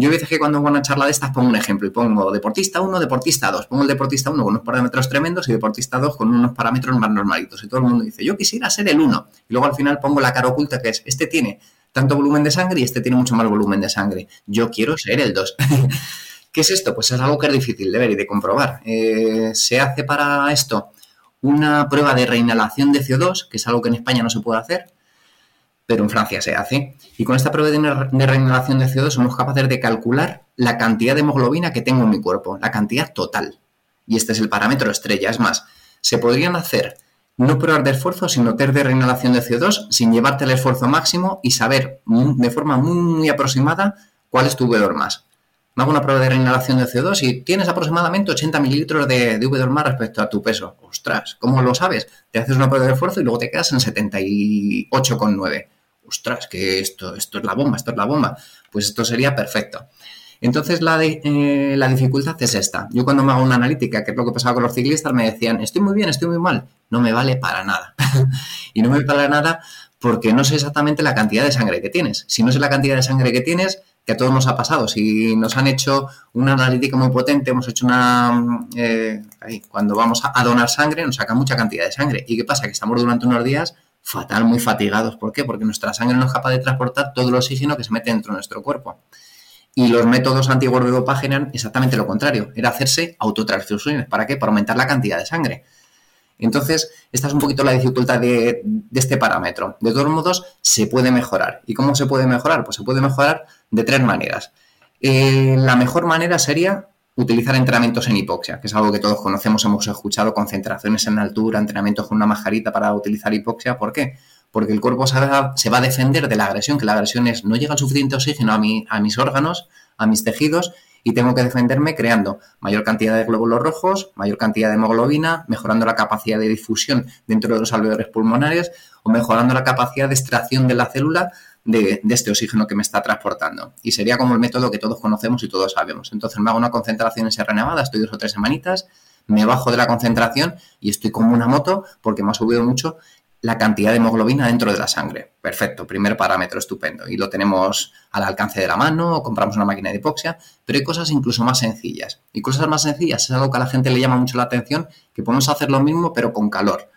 Yo a veces que cuando hago una charla de estas pongo un ejemplo y pongo deportista 1, deportista 2. Pongo el deportista 1 con unos parámetros tremendos y deportista 2 con unos parámetros más normalitos. Y todo el mundo dice, yo quisiera ser el 1. Y luego al final pongo la cara oculta que es, este tiene tanto volumen de sangre y este tiene mucho más volumen de sangre. Yo quiero ser el 2. [laughs] ¿Qué es esto? Pues es algo que es difícil de ver y de comprobar. Eh, se hace para esto una prueba de reinhalación de CO2, que es algo que en España no se puede hacer, pero en Francia se hace. Y con esta prueba de reinhalación de CO2 somos capaces de calcular la cantidad de hemoglobina que tengo en mi cuerpo, la cantidad total. Y este es el parámetro estrella. Es más, se podrían hacer no pruebas de esfuerzo, sino test de reinhalación de CO2 sin llevarte el esfuerzo máximo y saber de forma muy, aproximada cuál es tu V2 más. Me hago una prueba de reinhalación de CO2 y tienes aproximadamente 80 mililitros de, de V2 más respecto a tu peso. Ostras, ¿cómo lo sabes? Te haces una prueba de esfuerzo y luego te quedas en 78,9. Ostras, que esto, esto es la bomba, esto es la bomba. Pues esto sería perfecto. Entonces la, eh, la dificultad es esta. Yo cuando me hago una analítica, que es lo que pasaba con los ciclistas, me decían, estoy muy bien, estoy muy mal. No me vale para nada. [laughs] y no me vale para nada porque no sé exactamente la cantidad de sangre que tienes. Si no sé la cantidad de sangre que tienes, que a todos nos ha pasado. Si nos han hecho una analítica muy potente, hemos hecho una... Eh, cuando vamos a donar sangre, nos saca mucha cantidad de sangre. ¿Y qué pasa? Que estamos durante unos días fatal, muy fatigados. ¿Por qué? Porque nuestra sangre no es capaz de transportar todo el oxígeno que se mete dentro de nuestro cuerpo. Y los métodos antiguos de dopaje eran exactamente lo contrario, era hacerse autotransfusiones. ¿Para qué? Para aumentar la cantidad de sangre. Entonces, esta es un poquito la dificultad de, este parámetro. De todos modos, se puede mejorar. ¿Y cómo se puede mejorar? Pues se puede mejorar de tres maneras. Eh, la mejor manera sería utilizar entrenamientos en hipoxia, que es algo que todos conocemos, hemos escuchado, concentraciones en altura, entrenamientos con una majarita para utilizar hipoxia. ¿Por qué? porque el cuerpo se va, a defender de la agresión, que la agresión es no llega suficiente oxígeno a, a mis órganos, a mis tejidos, y tengo que defenderme creando mayor cantidad de glóbulos rojos, mayor cantidad de hemoglobina, mejorando la capacidad de difusión dentro de los alveolos pulmonares o mejorando la capacidad de extracción de la célula de, este oxígeno que me está transportando. Y sería como el método que todos conocemos y todos sabemos. Entonces me hago una concentración en Sierra Nevada, estoy dos o tres semanitas, me bajo de la concentración y estoy como una moto porque me ha subido mucho la cantidad de hemoglobina dentro de la sangre. Perfecto, primer parámetro estupendo. Y lo tenemos al alcance de la mano, o compramos una máquina de hipoxia, pero hay cosas incluso más sencillas. Y cosas más sencillas es algo que a la gente le llama mucho la atención, que podemos hacer lo mismo pero con calor.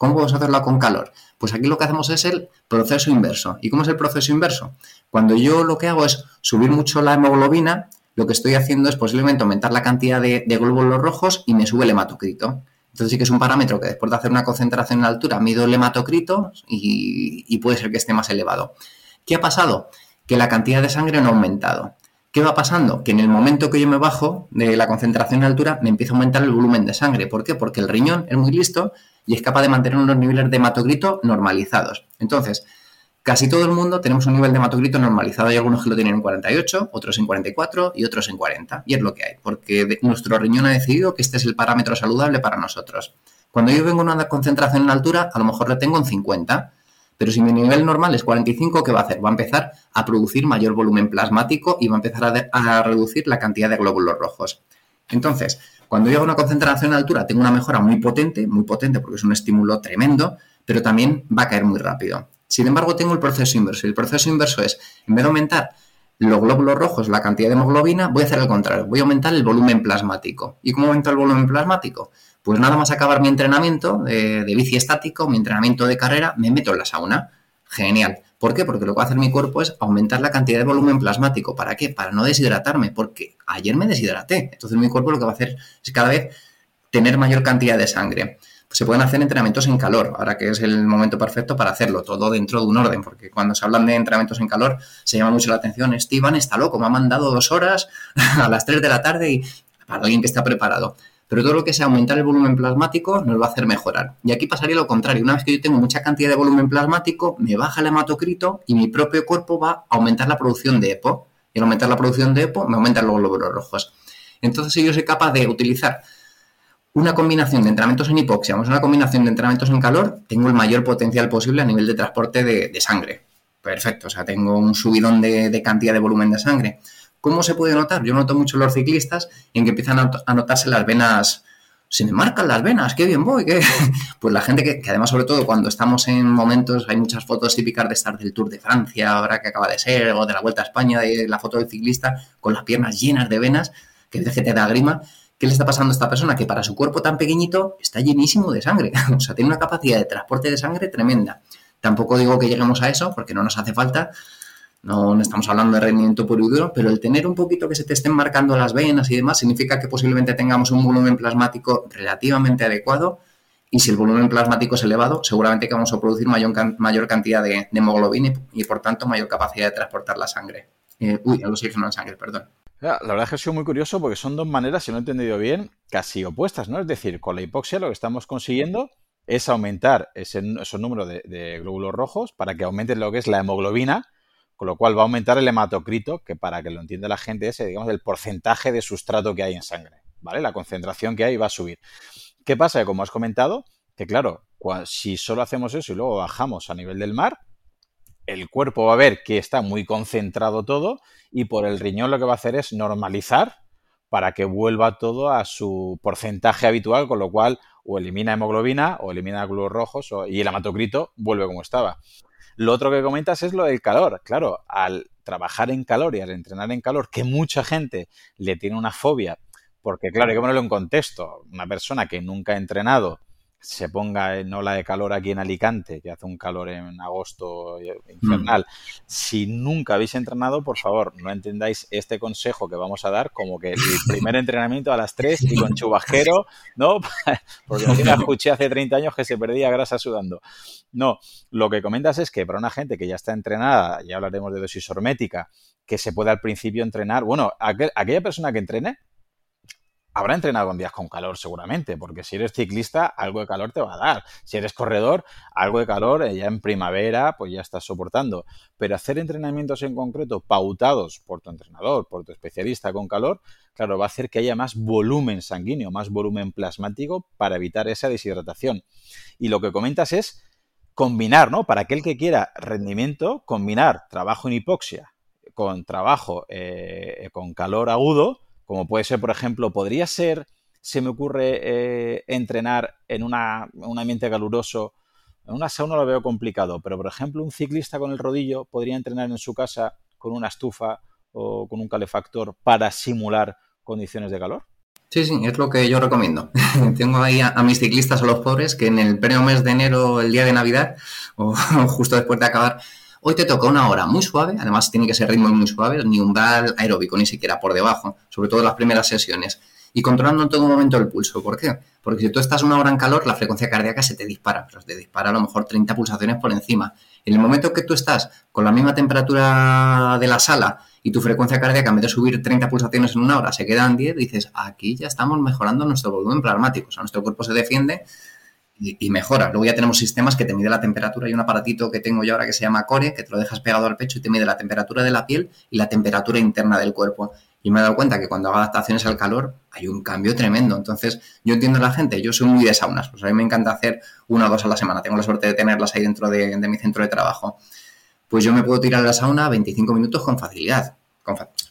¿Cómo podemos hacerlo con calor? Pues aquí lo que hacemos es el proceso inverso. ¿Y cómo es el proceso inverso? Cuando yo lo que hago es subir mucho la hemoglobina, lo que estoy haciendo es posiblemente aumentar la cantidad de, glóbulos rojos y me sube el hematocrito. Entonces sí que es un parámetro que después de hacer una concentración en altura mido el hematocrito y, puede ser que esté más elevado. ¿Qué ha pasado? Que la cantidad de sangre no ha aumentado. ¿Qué va pasando? Que en el momento que yo me bajo de la concentración en altura, me empieza a aumentar el volumen de sangre. ¿Por qué? Porque el riñón es muy listo y es capaz de mantener unos niveles de hematocrito normalizados. Entonces, Casi todo el mundo tenemos un nivel de hematocrito normalizado. Hay algunos que lo tienen en 48, otros en 44 y otros en 40. Y es lo que hay, porque nuestro riñón ha decidido que este es el parámetro saludable para nosotros. Cuando yo vengo a una concentración en altura, a lo mejor lo tengo en 50. Pero si mi nivel normal es 45, ¿qué va a hacer? Va a empezar a producir mayor volumen plasmático y va a empezar a, reducir la cantidad de glóbulos rojos. Entonces, cuando yo hago una concentración en altura, tengo una mejora muy potente, muy potente porque es un estímulo tremendo, pero también va a caer muy rápido. Sin embargo, tengo el proceso inverso. Y el proceso inverso es, en vez de aumentar los glóbulos rojos, la cantidad de hemoglobina, voy a hacer el contrario. Voy a aumentar el volumen plasmático. ¿Y cómo aumento el volumen plasmático? Pues nada más acabar mi entrenamiento de, bici estático, mi entrenamiento de carrera, me meto en la sauna. Genial. ¿Por qué? Porque lo que va a hacer mi cuerpo es aumentar la cantidad de volumen plasmático. ¿Para qué? Para no deshidratarme, porque ayer me deshidraté. Entonces mi cuerpo lo que va a hacer es cada vez tener mayor cantidad de sangre. se pueden hacer entrenamientos en calor, ahora que es el momento perfecto para hacerlo, todo dentro de un orden, porque cuando se hablan de entrenamientos en calor se llama mucho la atención, Esteban está loco, me ha mandado dos horas [laughs] a las 3 de la tarde y para alguien que está preparado. Pero todo lo que sea aumentar el volumen plasmático nos va a hacer mejorar. Y aquí pasaría lo contrario. Una vez que yo tengo mucha cantidad de volumen plasmático, me baja el hematocrito y mi propio cuerpo va a aumentar la producción de EPO. Y al aumentar la producción de EPO, me aumentan los glóbulos rojos. Entonces, si yo soy capaz de utilizar una combinación de entrenamientos en hipoxia más una combinación de entrenamientos en calor, tengo el mayor potencial posible a nivel de transporte de, sangre. Perfecto, o sea, tengo un subidón de, cantidad de volumen de sangre. ¿Cómo se puede notar? Yo noto mucho los ciclistas en que empiezan a, notarse las venas, se me marcan las venas, qué bien voy, qué... [laughs] Pues la gente que, además, sobre todo cuando estamos en momentos, hay muchas fotos típicas de estar del Tour de Francia, ahora que acaba de ser, o de la Vuelta a España, de la foto del ciclista con las piernas llenas de venas, que veces que te da grima, ¿Qué le está pasando a esta persona? Que para su cuerpo tan pequeñito está llenísimo de sangre. [laughs] o sea, tiene una capacidad de transporte de sangre tremenda. Tampoco digo que lleguemos a eso, porque no nos hace falta. No, estamos hablando de rendimiento puro y pero el tener un poquito que se te estén marcando las venas y demás significa que posiblemente tengamos un volumen plasmático relativamente adecuado. Y si el volumen plasmático es elevado, seguramente que vamos a producir mayor, cantidad de, hemoglobina y, por tanto, mayor capacidad de transportar la sangre. Eh, uy, el oxígeno en sangre, perdón. La verdad es que ha sido muy curioso porque son dos maneras, si no he entendido bien, casi opuestas, ¿no? Es decir, con la hipoxia lo que estamos consiguiendo es aumentar ese, esos números de, glóbulos rojos para que aumente lo que es la hemoglobina, con lo cual va a aumentar el hematocrito, que para que lo entienda la gente es, digamos, el porcentaje de sustrato que hay en sangre, ¿vale? La concentración que hay va a subir. ¿Qué pasa? Como has comentado, que claro, si solo hacemos eso y luego bajamos a nivel del mar, el cuerpo va a ver que está muy concentrado todo y por el riñón lo que va a hacer es normalizar para que vuelva todo a su porcentaje habitual, con lo cual o elimina hemoglobina o elimina glóbulos rojos y el hematocrito vuelve como estaba. Lo otro que comentas es lo del calor. Claro, al trabajar en calor y al entrenar en calor, que mucha gente le tiene una fobia, porque claro, hay que ponerlo en contexto. Una persona que nunca ha entrenado se ponga en ola de calor aquí en Alicante, que hace un calor en agosto infernal. Mm. Si nunca habéis entrenado, por favor, no entendáis este consejo que vamos a dar como que el [laughs] primer entrenamiento a las 3 y con chubasquero, ¿no? [laughs] Porque [laughs] me escuché hace 30 años que se perdía grasa sudando. No, lo que comentas es que para una gente que ya está entrenada, ya hablaremos de dosis hormética, que se puede al principio entrenar, bueno, aquella persona que entrene, habrá entrenado con días con calor seguramente, porque si eres ciclista, algo de calor te va a dar. Si eres corredor, algo de calor eh, ya en primavera, pues ya estás soportando. Pero hacer entrenamientos en concreto pautados por tu entrenador, por tu especialista con calor, claro, va a hacer que haya más volumen sanguíneo, más volumen plasmático para evitar esa deshidratación. Y lo que comentas es combinar, ¿no? Para aquel que quiera rendimiento, combinar trabajo en hipoxia con trabajo eh, con calor agudo, como puede ser, por ejemplo, podría ser, se me ocurre, eh, entrenar en un ambiente caluroso. En una sauna lo veo complicado, pero por ejemplo, un ciclista con el rodillo podría entrenar en su casa con una estufa o con un calefactor para simular condiciones de calor. Sí, sí, es lo que yo recomiendo. [laughs] Tengo ahí a, mis ciclistas o los pobres que en el pleno mes de enero, el día de Navidad, [laughs] o justo después de acabar, Hoy te toca una hora muy suave, además tiene que ser ritmo muy suave, ni umbral aeróbico, ni siquiera por debajo, sobre todo en las primeras sesiones. Y controlando en todo momento el pulso. ¿Por qué? Porque si tú estás una hora en calor, la frecuencia cardíaca se te dispara, pero te dispara a lo mejor 30 pulsaciones por encima. En el momento que tú estás con la misma temperatura de la sala y tu frecuencia cardíaca, en vez de subir 30 pulsaciones en una hora, se queda en 10, dices, aquí ya estamos mejorando nuestro volumen plasmático. O sea, nuestro cuerpo se defiende y, mejora. Luego ya tenemos sistemas que te mide la temperatura. Hay un aparatito que tengo yo ahora que se llama Core, que te lo dejas pegado al pecho y te mide la temperatura de la piel y la temperatura interna del cuerpo. Y me he dado cuenta que cuando hago adaptaciones al calor hay un cambio tremendo. Entonces, yo entiendo a la gente, yo soy muy de saunas, pues a mí me encanta hacer una o dos a la semana. Tengo la suerte de tenerlas ahí dentro de, mi centro de trabajo. Pues yo me puedo tirar a la sauna 25 minutos con facilidad.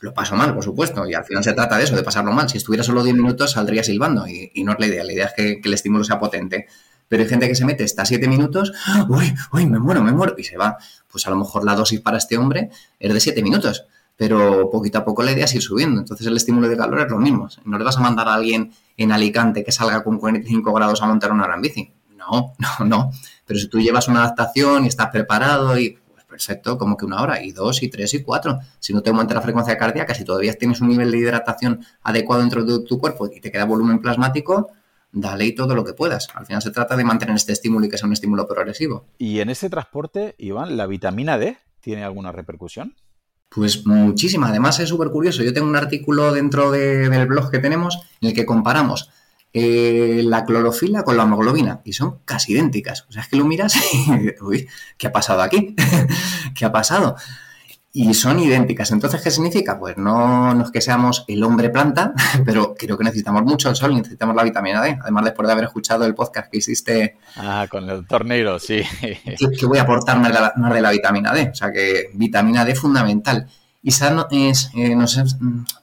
lo paso mal, por supuesto, y al final se trata de eso, de pasarlo mal. Si estuviera solo 10 minutos, saldría silbando, y, no es la idea. La idea es que, que el estímulo sea potente pero hay gente que se mete hasta siete minutos, uy, uy, me muero, me muero, y se va. Pues a lo mejor la dosis para este hombre es de siete minutos, pero poquito a poco la idea es ir subiendo. Entonces el estímulo de calor es lo mismo. No le vas a mandar a alguien en Alicante que salga con 45 grados a montar una gran bici. No, [laughs] no, no. Pero si tú llevas una adaptación y estás preparado y pues perfecto, como que una hora, y dos, y tres, y cuatro. Si no te aumenta la frecuencia cardíaca, si todavía tienes un nivel de hidratación adecuado dentro de tu cuerpo y te queda volumen plasmático, dale y todo lo que puedas. Al final se trata de mantener este estímulo y que sea un estímulo progresivo. Y en este transporte, Iván, ¿la vitamina D tiene alguna repercusión? Pues muchísima. Además es súper curioso. Yo tengo un artículo dentro del blog que tenemos en el que comparamos eh, la clorofila con la hemoglobina y son casi idénticas. O sea, es que lo miras y, [laughs] uy, ¿qué ha pasado aquí? [laughs] ¿Qué ha pasado? Y son idénticas. Entonces, ¿qué significa? Pues no, no, es que seamos el hombre planta, [laughs] pero creo que necesitamos mucho el sol y necesitamos la vitamina D. Además, después de haber escuchado el podcast que hiciste... Ah, con el tornero, sí. Que, voy a aportar más de, la, más de, la, vitamina D. O sea, que vitamina D fundamental. Y es, eh, no sé,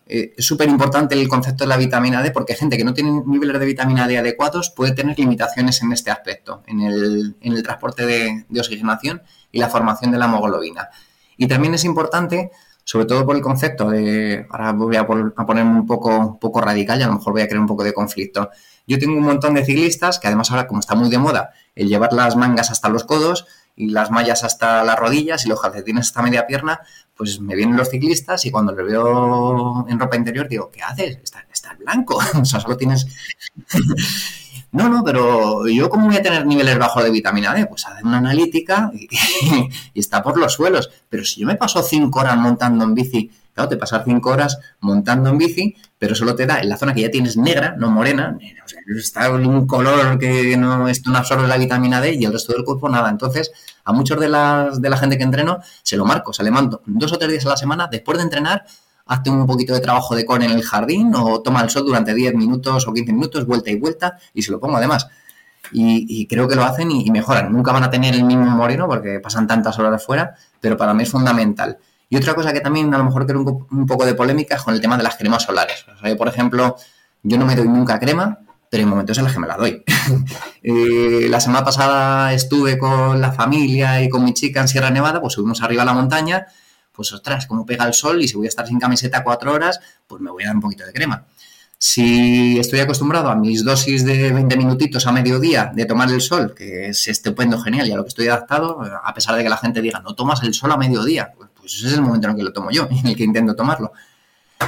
eh, súper importante el concepto de la vitamina D porque gente que no tiene niveles de vitamina D adecuados puede tener limitaciones en este aspecto, en el, en el transporte de, de oxigenación y la formación de la hemoglobina. Y también es importante, sobre todo por el concepto de, ahora voy a, ponerme un poco, poco radical y a lo mejor voy a crear un poco de conflicto. Yo tengo un montón de ciclistas que además ahora como está muy de moda el llevar las mangas hasta los codos y las mallas hasta las rodillas y los calcetines hasta media pierna, pues me vienen los ciclistas y cuando les veo en ropa interior digo, ¿qué haces? Está, está blanco, [laughs] o sea, solo tienes... No, no, pero yo cómo voy a tener niveles bajos de vitamina D? Pues hacer una analítica [laughs] y, está por los suelos. Pero si yo me paso cinco horas montando en bici, claro, te pasas cinco horas montando en bici, pero solo te da en la zona que ya tienes negra, no morena, o sea, está un color que no, esto no absorbe la vitamina D y el resto del cuerpo nada. Entonces, a muchos de, las, de la gente que entreno se lo marco, se le mando dos o tres días a la semana después de entrenar hazte un poquito de trabajo de core en el jardín o toma el sol durante 10 minutos o 15 minutos, vuelta y vuelta, y se lo pongo además. Y, creo que lo hacen y, mejoran. Nunca van a tener el mismo moreno porque pasan tantas horas fuera, pero para mí es fundamental. Y otra cosa que también a lo mejor creo un, poco de polémica es con el tema de las cremas solares. por ejemplo, yo no me doy nunca crema, pero hay momentos en los que me la doy. [laughs] Eh, la semana pasada estuve con la familia y con mi chica en Sierra Nevada, pues subimos arriba a la montaña pues ostras, como pega el sol y si voy a estar sin camiseta cuatro horas, pues me voy a dar un poquito de crema. Si estoy acostumbrado a mis dosis de 20 minutitos a mediodía de tomar el sol, que es estupendo, genial, y a lo que estoy adaptado, a pesar de que la gente diga, no tomas el sol a mediodía, pues ese es el momento en el que lo tomo yo, [laughs] en el que intento tomarlo.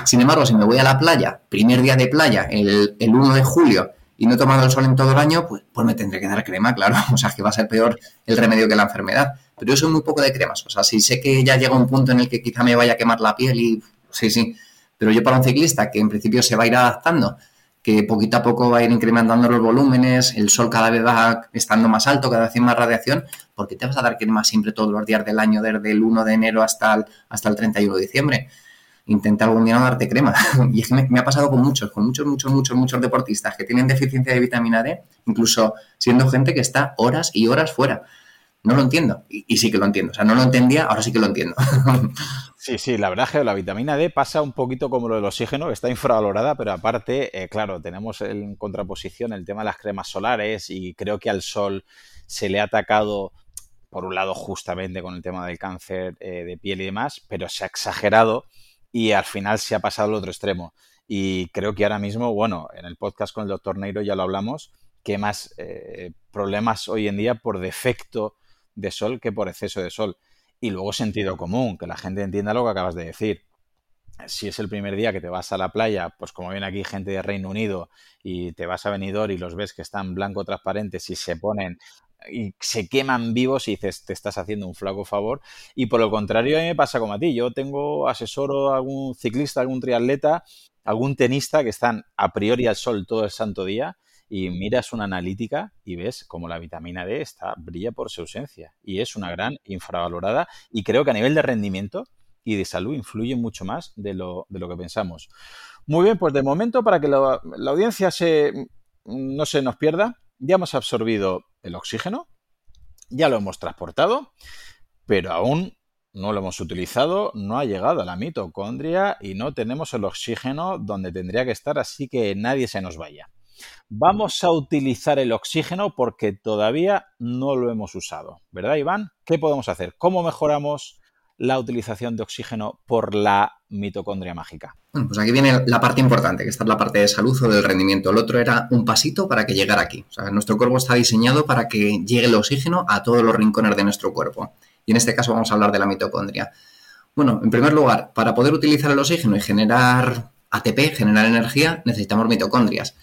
Sin embargo, si me voy a la playa, primer día de playa, el, el 1 de julio, y no he tomado el sol en todo el año, pues, pues me tendré que dar crema, claro. [laughs] O sea, que va a ser peor el remedio que la enfermedad. Pero yo soy muy poco de cremas. O sea, si sé que ya llega un punto en el que quizá me vaya a quemar la piel y sí, sí. Pero yo para un ciclista que en principio se va a ir adaptando, que poquito a poco va a ir incrementando los volúmenes, el sol cada vez va estando más alto, cada vez hay más radiación, ¿por qué te vas a dar crema siempre todos los días del año, desde el 1 de enero hasta el, hasta el 31 de diciembre? intenta algún día no darte crema. [laughs] Y es que me, ha pasado con muchos, con muchos, muchos, muchos, muchos deportistas que tienen deficiencia de vitamina D, incluso siendo gente que está horas y horas fuera. No lo entiendo. Y, sí que lo entiendo. O sea, no lo entendía, ahora sí que lo entiendo. [laughs] Sí, sí, la verdad es que la vitamina D pasa un poquito como lo del oxígeno, que está infravalorada, pero aparte, eh, claro, tenemos en contraposición el tema de las cremas solares y creo que al sol se le ha atacado, por un lado, justamente con el tema del cáncer eh, de piel y demás, pero se ha exagerado y al final se ha pasado al otro extremo. Y creo que ahora mismo, bueno, en el podcast con el doctor Neiro ya lo hablamos, que más eh, problemas hoy en día por defecto de sol que por exceso de sol. Y luego sentido común, que la gente entienda lo que acabas de decir. Si es el primer día que te vas a la playa, pues como viene aquí gente de Reino Unido y te vas a Benidorm y los ves que están blanco transparentes y se ponen y se queman vivos y dices, te estás haciendo un flaco favor. Y por lo contrario, a mí me pasa como a ti. Yo tengo asesoro a algún ciclista, algún triatleta, algún tenista que están a priori al sol todo el santo día y miras una analítica y ves como la vitamina D está, brilla por su ausencia y es una gran infravalorada y creo que a nivel de rendimiento y de salud influye mucho más de lo, de lo que pensamos. Muy bien, pues de momento para que la, la audiencia se, no se nos pierda, ya hemos absorbido el oxígeno, ya lo hemos transportado, pero aún no lo hemos utilizado, no ha llegado a la mitocondria y no tenemos el oxígeno donde tendría que estar, así que nadie se nos vaya. Vamos a utilizar el oxígeno porque todavía no lo hemos usado, ¿verdad, Iván? ¿Qué podemos hacer? ¿Cómo mejoramos la utilización de oxígeno por la mitocondria mágica? Bueno, pues aquí viene la parte importante, que esta es la parte de salud o del rendimiento. El otro era un pasito para que llegara aquí. Nuestro cuerpo está diseñado para que llegue el oxígeno a todos los rincones de nuestro cuerpo. Y en este caso vamos a hablar de la mitocondria. Bueno, en primer lugar, para poder utilizar el oxígeno y generar ATP, generar energía, necesitamos mitocondrias.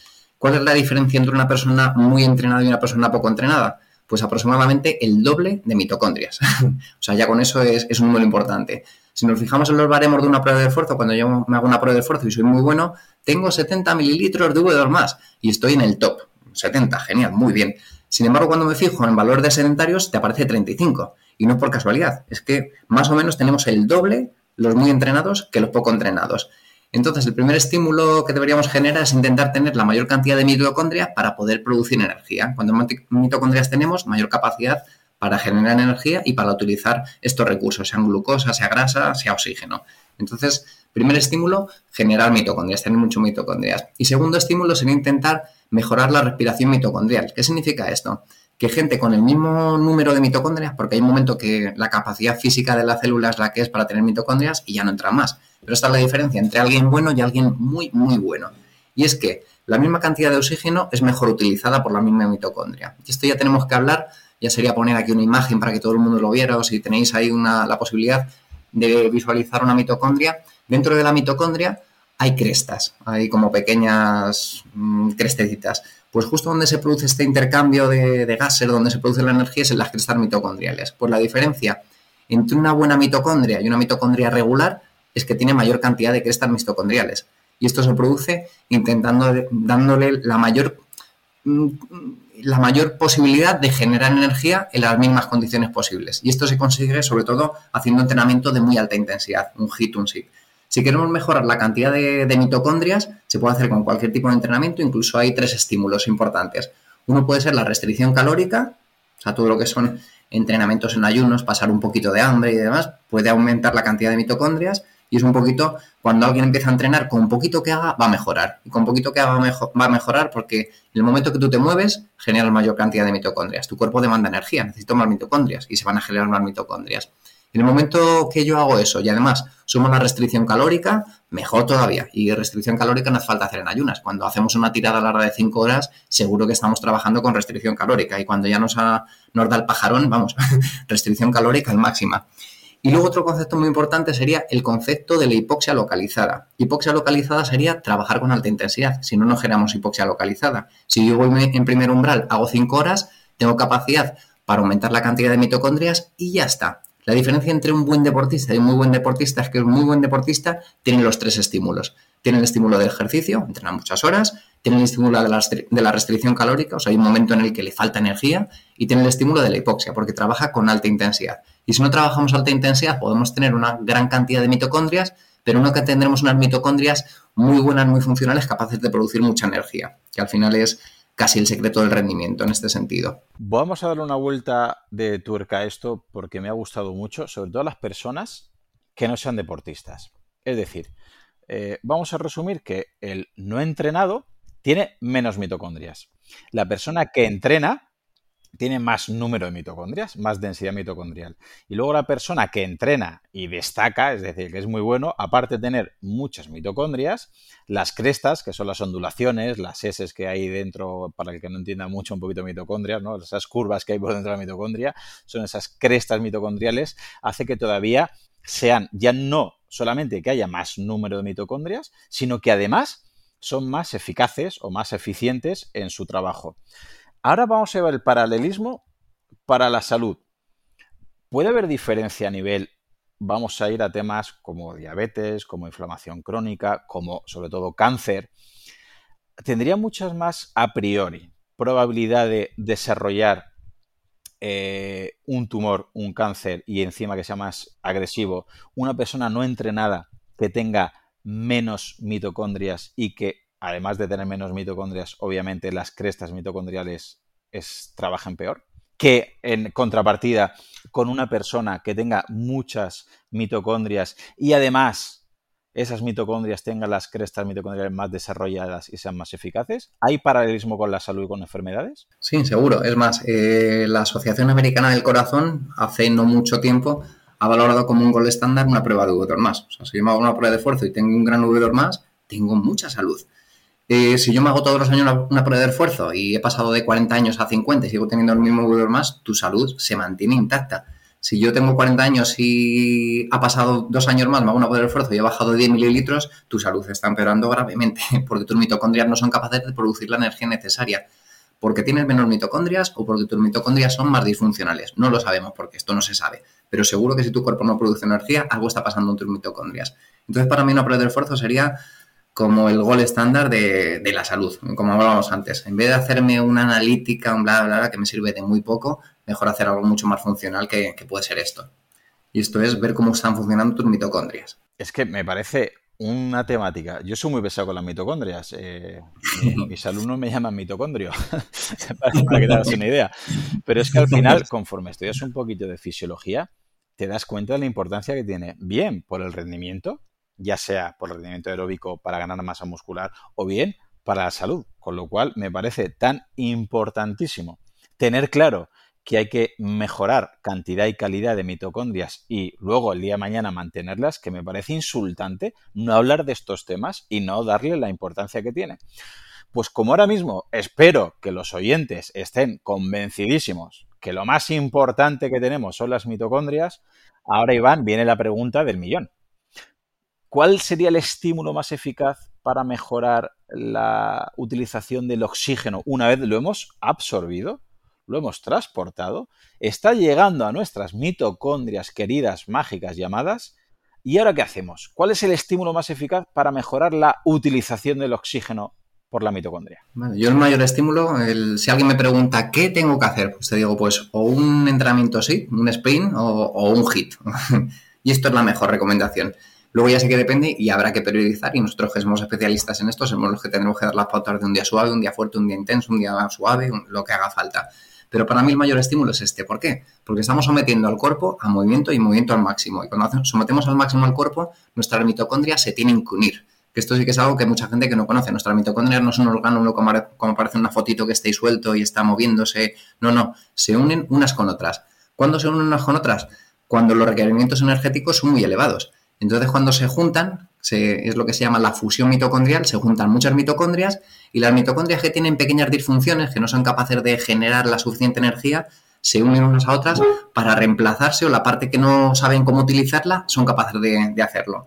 ¿Cuál es la diferencia entre una persona muy entrenada y una persona poco entrenada? Pues aproximadamente el doble de mitocondrias. [laughs] o sea, ya con eso es, es un número importante. Si nos fijamos en los baremos de una prueba de esfuerzo, cuando yo me hago una prueba de esfuerzo y soy muy bueno, tengo 70 mililitros de V2 más y estoy en el top. 70, genial, muy bien. Sin embargo, cuando me fijo en valor de sedentarios, te aparece 35. Y no es por casualidad, es que más o menos tenemos el doble los muy entrenados que los poco entrenados. Entonces, el primer estímulo que deberíamos generar es intentar tener la mayor cantidad de mitocondria para poder producir energía. Cuando más mitocondrias tenemos, mayor capacidad para generar energía y para utilizar estos recursos, sean glucosa, sea grasa, sea oxígeno. Entonces, primer estímulo, generar mitocondrias, tener mucho mitocondrias. Y segundo estímulo sería intentar mejorar la respiración mitocondrial. ¿Qué significa esto? Que gente con el mismo número de mitocondrias, porque hay un momento que la capacidad física de la célula es la que es para tener mitocondrias y ya no entra más. Pero esta es la diferencia entre alguien bueno y alguien muy, muy bueno. Y es que la misma cantidad de oxígeno es mejor utilizada por la misma mitocondria. Y esto ya tenemos que hablar, ya sería poner aquí una imagen para que todo el mundo lo viera, o si tenéis ahí una, la posibilidad de visualizar una mitocondria. Dentro de la mitocondria hay crestas, hay como pequeñas mm, crestecitas. Pues justo donde se produce este intercambio de, gases, donde se produce la energía, es en las crestas mitocondriales. Pues la diferencia entre una buena mitocondria y una mitocondria regular es que tiene mayor cantidad de crestas mitocondriales. Y esto se produce intentando dándole la mayor, mm, la mayor posibilidad de generar energía en las mismas condiciones posibles. Y esto se consigue sobre todo haciendo entrenamiento de muy alta intensidad, un HIT, un SIT. Si queremos mejorar la cantidad de, mitocondrias, se puede hacer con cualquier tipo de entrenamiento, incluso hay tres estímulos importantes. Uno puede ser la restricción calórica, o sea, todo lo que son entrenamientos en ayunos, pasar un poquito de hambre y demás, puede aumentar la cantidad de mitocondrias y es un poquito, cuando alguien empieza a entrenar, con poquito que haga, va a mejorar. Y con poquito que haga, va a mejorar porque en el momento que tú te mueves, generas mayor cantidad de mitocondrias. Tu cuerpo demanda energía, necesita más mitocondrias y se van a generar más mitocondrias. En el momento que yo hago eso y además sumo la restricción calórica, mejor todavía. Y restricción calórica no hace falta hacer en ayunas. Cuando hacemos una tirada larga de 5 horas, seguro que estamos trabajando con restricción calórica. Y cuando ya nos, da el pajarón, vamos, [laughs] restricción calórica al máxima. Y luego otro concepto muy importante sería el concepto de la hipoxia localizada. Hipoxia localizada sería trabajar con alta intensidad, si no, no generamos hipoxia localizada. Si yo voy en primer umbral, hago 5 horas, tengo capacidad para aumentar la cantidad de mitocondrias y ya está. La diferencia entre un buen deportista y un muy buen deportista es que un muy buen deportista tiene los tres estímulos. Tiene el estímulo del ejercicio, entrena muchas horas, tiene el estímulo de la, restricción calórica, o sea, hay un momento en el que le falta energía, y tiene el estímulo de la hipoxia, porque trabaja con alta intensidad. Y si no trabajamos alta intensidad, podemos tener una gran cantidad de mitocondrias, pero no que tendremos unas mitocondrias muy buenas, muy funcionales, capaces de producir mucha energía, que al final es casi el secreto del rendimiento en este sentido. Vamos a darle una vuelta de tuerca a esto porque me ha gustado mucho, sobre todo a las personas que no sean deportistas. Es decir, eh, vamos a resumir que el no entrenado tiene menos mitocondrias. La persona que entrena tiene más número de mitocondrias, más densidad mitocondrial. Y luego la persona que entrena y destaca, es decir, que es muy bueno, aparte de tener muchas mitocondrias, las crestas, que son las ondulaciones, las S que hay dentro, para el que no entienda mucho un poquito mitocondrias, ¿no? esas curvas que hay por dentro de la mitocondria, son esas crestas mitocondriales, hace que todavía sean ya no solamente que haya más número de mitocondrias, sino que además son más eficaces o más eficientes en su trabajo. Ahora vamos a ver el paralelismo para la salud. ¿Puede haber diferencia a nivel, vamos a ir a temas como diabetes, como inflamación crónica, como sobre todo cáncer? Tendría muchas más a priori probabilidad de desarrollar eh, un tumor, un cáncer y encima que sea más agresivo, una persona no entrenada que tenga menos mitocondrias y que además de tener menos mitocondrias, obviamente las crestas mitocondriales es, trabajan peor. Que en contrapartida, con una persona que tenga muchas mitocondrias y además esas mitocondrias tengan las crestas mitocondriales más desarrolladas y sean más eficaces? ¿Hay paralelismo con la salud y con enfermedades? Sí, seguro. Es más, eh, la Asociación Americana del Corazón hace no mucho tiempo ha valorado como un gol estándar una prueba de V2 más. O sea, si yo me hago una prueba de esfuerzo y tengo un gran V2 más, tengo mucha salud. Eh, si yo me hago todos los años una, prueba de esfuerzo y he pasado de 40 años a 50 y sigo teniendo el mismo V2 más, tu salud se mantiene intacta. Si yo tengo 40 años y ha pasado dos años más, me hago una poder esfuerzo y he bajado 10 mililitros, tu salud está empeorando gravemente [laughs] porque tus mitocondrias no son capaces de producir la energía necesaria. Porque tienes menos mitocondrias o porque tus mitocondrias son más disfuncionales. No lo sabemos porque esto no se sabe. Pero seguro que si tu cuerpo no produce energía, algo está pasando en tus mitocondrias. Entonces, para mí, una prueba de esfuerzo sería como el gol estándar de, la salud, como hablábamos antes. En vez de hacerme una analítica, un bla, bla, bla, que me sirve de muy poco, mejor hacer algo mucho más funcional que, puede ser esto. Y esto es ver cómo están funcionando tus mitocondrias. Es que me parece una temática. Yo soy muy pesado con las mitocondrias. Eh, [laughs] mis alumnos me llaman mitocondrio, [laughs] para que te hagas una idea. Pero es que al final, conforme estudias un poquito de fisiología, te das cuenta de la importancia que tiene, bien por el rendimiento, ya sea por rendimiento aeróbico para ganar masa muscular o bien para la salud. Con lo cual me parece tan importantísimo tener claro que hay que mejorar cantidad y calidad de mitocondrias y luego el día de mañana mantenerlas, que me parece insultante no hablar de estos temas y no darle la importancia que tiene. Pues como ahora mismo espero que los oyentes estén convencidísimos que lo más importante que tenemos son las mitocondrias, ahora Iván viene la pregunta del millón. ¿Cuál sería el estímulo más eficaz para mejorar la utilización del oxígeno una vez lo hemos absorbido, lo hemos transportado, está llegando a nuestras mitocondrias queridas, mágicas llamadas? ¿Y ahora qué hacemos? ¿Cuál es el estímulo más eficaz para mejorar la utilización del oxígeno por la mitocondria? yo el mayor estímulo, si alguien me pregunta qué tengo que hacer, pues te digo, pues o un entrenamiento sí, un sprint o un hit. [laughs] y esto es la mejor recomendación. Luego ya sé que depende y habrá que periodizar y nosotros que somos especialistas en esto somos los que tenemos que dar las pautas de un día suave, un día fuerte, un día intenso, un día suave, lo que haga falta. Pero para mí el mayor estímulo es este. ¿Por qué? Porque estamos sometiendo al cuerpo a movimiento y movimiento al máximo. Y cuando sometemos al máximo al cuerpo, nuestras mitocondrias se tienen que unir. Que esto sí que es algo que mucha gente que no conoce. Nuestras mitocondrias no son un órgano como, como parece una fotito que esté suelto y está moviéndose. No, no. Se unen unas con otras. ¿Cuándo se unen unas con otras? Cuando los requerimientos energéticos son muy elevados. Entonces, cuando se juntan, es lo que se llama la fusión mitocondrial, se juntan muchas mitocondrias y las mitocondrias que tienen pequeñas disfunciones, que no son capaces de generar la suficiente energía, se unen unas a otras para reemplazarse o la parte que no saben cómo utilizarla son capaces de hacerlo.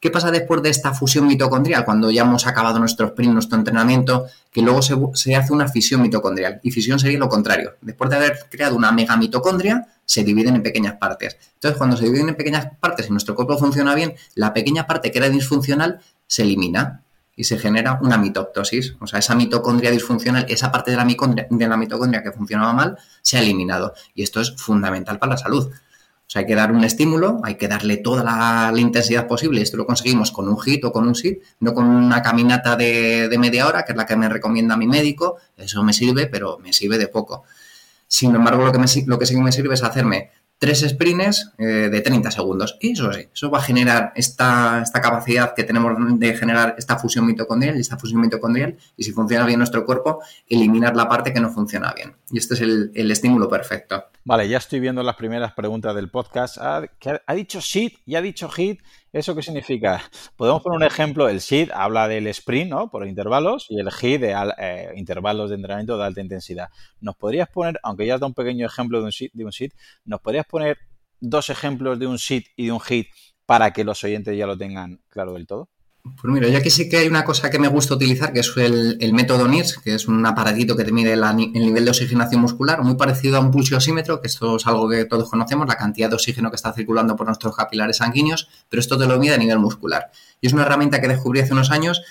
¿Qué pasa después de esta fusión mitocondrial? Cuando ya hemos acabado nuestro sprint, nuestro entrenamiento, que luego se, hace una fisión mitocondrial. Y fisión sería lo contrario. Después de haber creado una megamitocondria, se dividen en pequeñas partes. Entonces, cuando se dividen en pequeñas partes y nuestro cuerpo funciona bien, la pequeña parte que era disfuncional se elimina y se genera una mitoptosis. O sea, esa mitocondria disfuncional, esa parte de la, de la mitocondria que funcionaba mal, se ha eliminado. Y esto es fundamental para la salud. O sea, hay que dar un estímulo, hay que darle toda la, intensidad posible. Esto lo conseguimos con un hit o con un sit, no con una caminata de, media hora, que es la que me recomienda mi médico. Eso me sirve, pero me sirve de poco. Sin embargo, lo que, lo que sí me sirve es hacerme tres sprints eh, de 30 segundos. Y eso sí, eso va a generar esta, esta, capacidad que tenemos de generar esta fusión mitocondrial y esta fusión mitocondrial, y si funciona bien nuestro cuerpo, eliminar la parte que no funciona bien. Y este es el, el estímulo perfecto. Vale, ya estoy viendo las primeras preguntas del podcast. Ha, ha, dicho SID y ha dicho HIT. ¿Eso qué significa? Podemos poner un ejemplo. El SID habla del sprint, ¿no? Por intervalos y el HIT de eh, intervalos de entrenamiento de alta intensidad. ¿Nos podrías poner, aunque ya has dado un pequeño ejemplo de un SID, de un SID, ¿nos podrías poner dos ejemplos de un SID y de un HIT para que los oyentes ya lo tengan claro del todo? Pues mira, ya que sí que hay una cosa que me gusta utilizar, que es el, método NIRS, que es un aparatito que te mide el nivel de oxigenación muscular, muy parecido a un pulsiosímetro, que esto es algo que todos conocemos, la cantidad de oxígeno que está circulando por nuestros capilares sanguíneos, pero esto te lo mide a nivel muscular. Y es una herramienta que descubrí hace unos años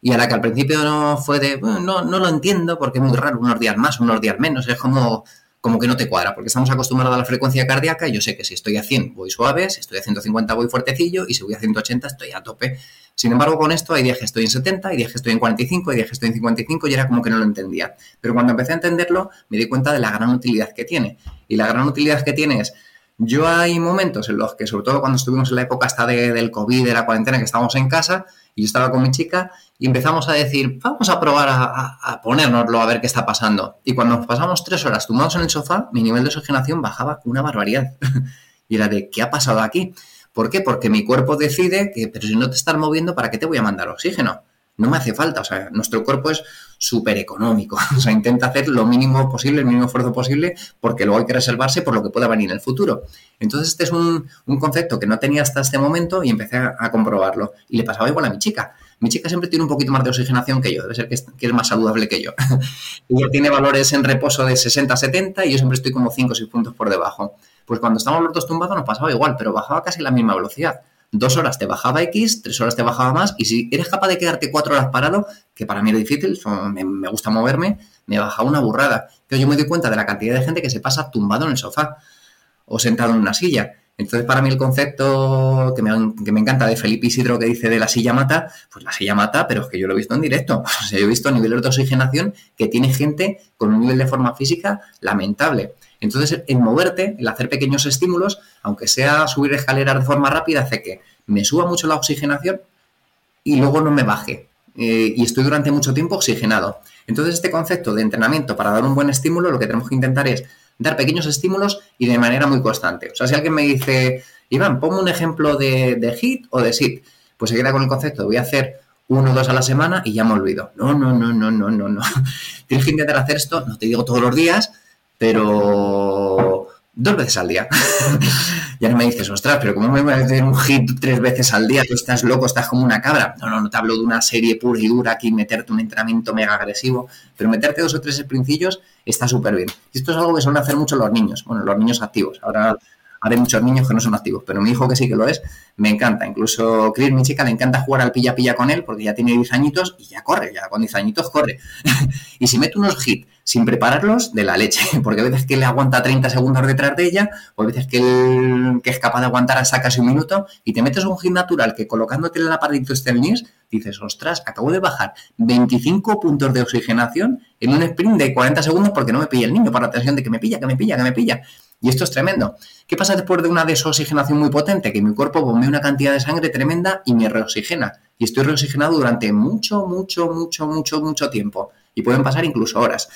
y a la que al principio no fue de, no, no lo entiendo porque es muy raro, unos días más, unos días menos, es como como que no te cuadra, porque estamos acostumbrados a la frecuencia cardíaca y yo sé que si estoy a 100 voy suave, si estoy a 150 voy fuertecillo y si voy a 180 estoy a tope. Sin embargo, con esto hay días que estoy en 70, hay días que estoy en 45, hay días que estoy en 55 y era como que no lo entendía. Pero cuando empecé a entenderlo, me di cuenta de la gran utilidad que tiene. Y la gran utilidad que tiene es, yo hay momentos en los que, sobre todo cuando estuvimos en la época hasta del COVID, de la cuarentena, que estábamos en casa, y yo estaba con mi chica y empezamos a decir, vamos a probar a, a, ponérnoslo a ver qué está pasando. Y cuando nos pasamos tres horas tumbados en el sofá, mi nivel de oxigenación bajaba una barbaridad. [laughs] y era de, ¿qué ha pasado aquí? ¿Por qué? Porque mi cuerpo decide que, pero si no te estás moviendo, ¿para qué te voy a mandar oxígeno? no me hace falta. O sea, nuestro cuerpo es súper económico. [laughs] O sea, intenta hacer lo mínimo posible, el mínimo esfuerzo posible, porque luego hay que reservarse por lo que pueda venir en el futuro. Entonces, este es un, concepto que no tenía hasta este momento y empecé a, comprobarlo. Y le pasaba igual a mi chica. Mi chica siempre tiene un poquito más de oxigenación que yo, debe ser que es, más saludable que yo. [laughs] Ella tiene valores en reposo de 60-70 y yo siempre estoy como 5 o 6 puntos por debajo. Pues cuando estábamos los dos tumbados nos pasaba igual, pero bajaba casi la misma velocidad dos horas te bajaba X, tres horas te bajaba más, y si eres capaz de quedarte cuatro horas parado, que para mí es difícil, me, gusta moverme, me bajaba una burrada. Pero yo me doy cuenta de la cantidad de gente que se pasa tumbado en el sofá o sentado en una silla. Entonces, para mí el concepto que me, que me, encanta de Felipe Isidro que dice de la silla mata, pues la silla mata, pero es que yo lo he visto en directo. [laughs] O sea, yo he visto niveles de oxigenación que tiene gente con un nivel de forma física lamentable. Entonces, el moverte, el hacer pequeños estímulos, aunque sea subir escaleras de forma rápida, hace que me suba mucho la oxigenación y luego no me baje. Eh, y estoy durante mucho tiempo oxigenado. Entonces, este concepto de entrenamiento para dar un buen estímulo, lo que tenemos que intentar es dar pequeños estímulos y de manera muy constante. O sea, si alguien me dice, Iván, ponme un ejemplo de, de HIT o de SIT, pues se queda con el concepto, voy a hacer uno o dos a la semana y ya me olvido. No, no, no, no, no, no, no. [laughs] Tienes que intentar hacer esto, no te digo todos los días, pero dos veces al día. [laughs] ya no me dices, ostras, pero ¿cómo me voy a hacer un hit tres veces al día? Tú estás loco, estás como una cabra. No, no, no te hablo de una serie pura y dura aquí, meterte un entrenamiento mega agresivo, pero meterte dos o tres principios está súper bien. Y esto es algo que suelen hacer mucho los niños, bueno, los niños activos. Ahora hay muchos niños que no son activos, pero mi hijo que sí que lo es, me encanta. Incluso Chris, mi chica, le encanta jugar al pilla-pilla con él porque ya tiene 10 añitos y ya corre, ya con 10 añitos corre. [laughs] y si mete unos hits sin prepararlos, de la leche, [laughs] porque a veces que le aguanta 30 segundos detrás de ella, o a veces que, él, que es capaz de aguantar hasta casi un minuto, y te metes un hit natural que colocándote en el aparatito este dices, ostras, acabo de bajar 25 puntos de oxigenación en un sprint de 40 segundos porque no me pilla el niño, para la tensión de que me pilla, que me pilla, que me pilla. Y esto es tremendo. ¿Qué pasa después de una desoxigenación muy potente? Que mi cuerpo bombea una cantidad de sangre tremenda y me reoxigena. Y estoy reoxigenado durante mucho, mucho, mucho, mucho, mucho tiempo. Y pueden pasar incluso horas.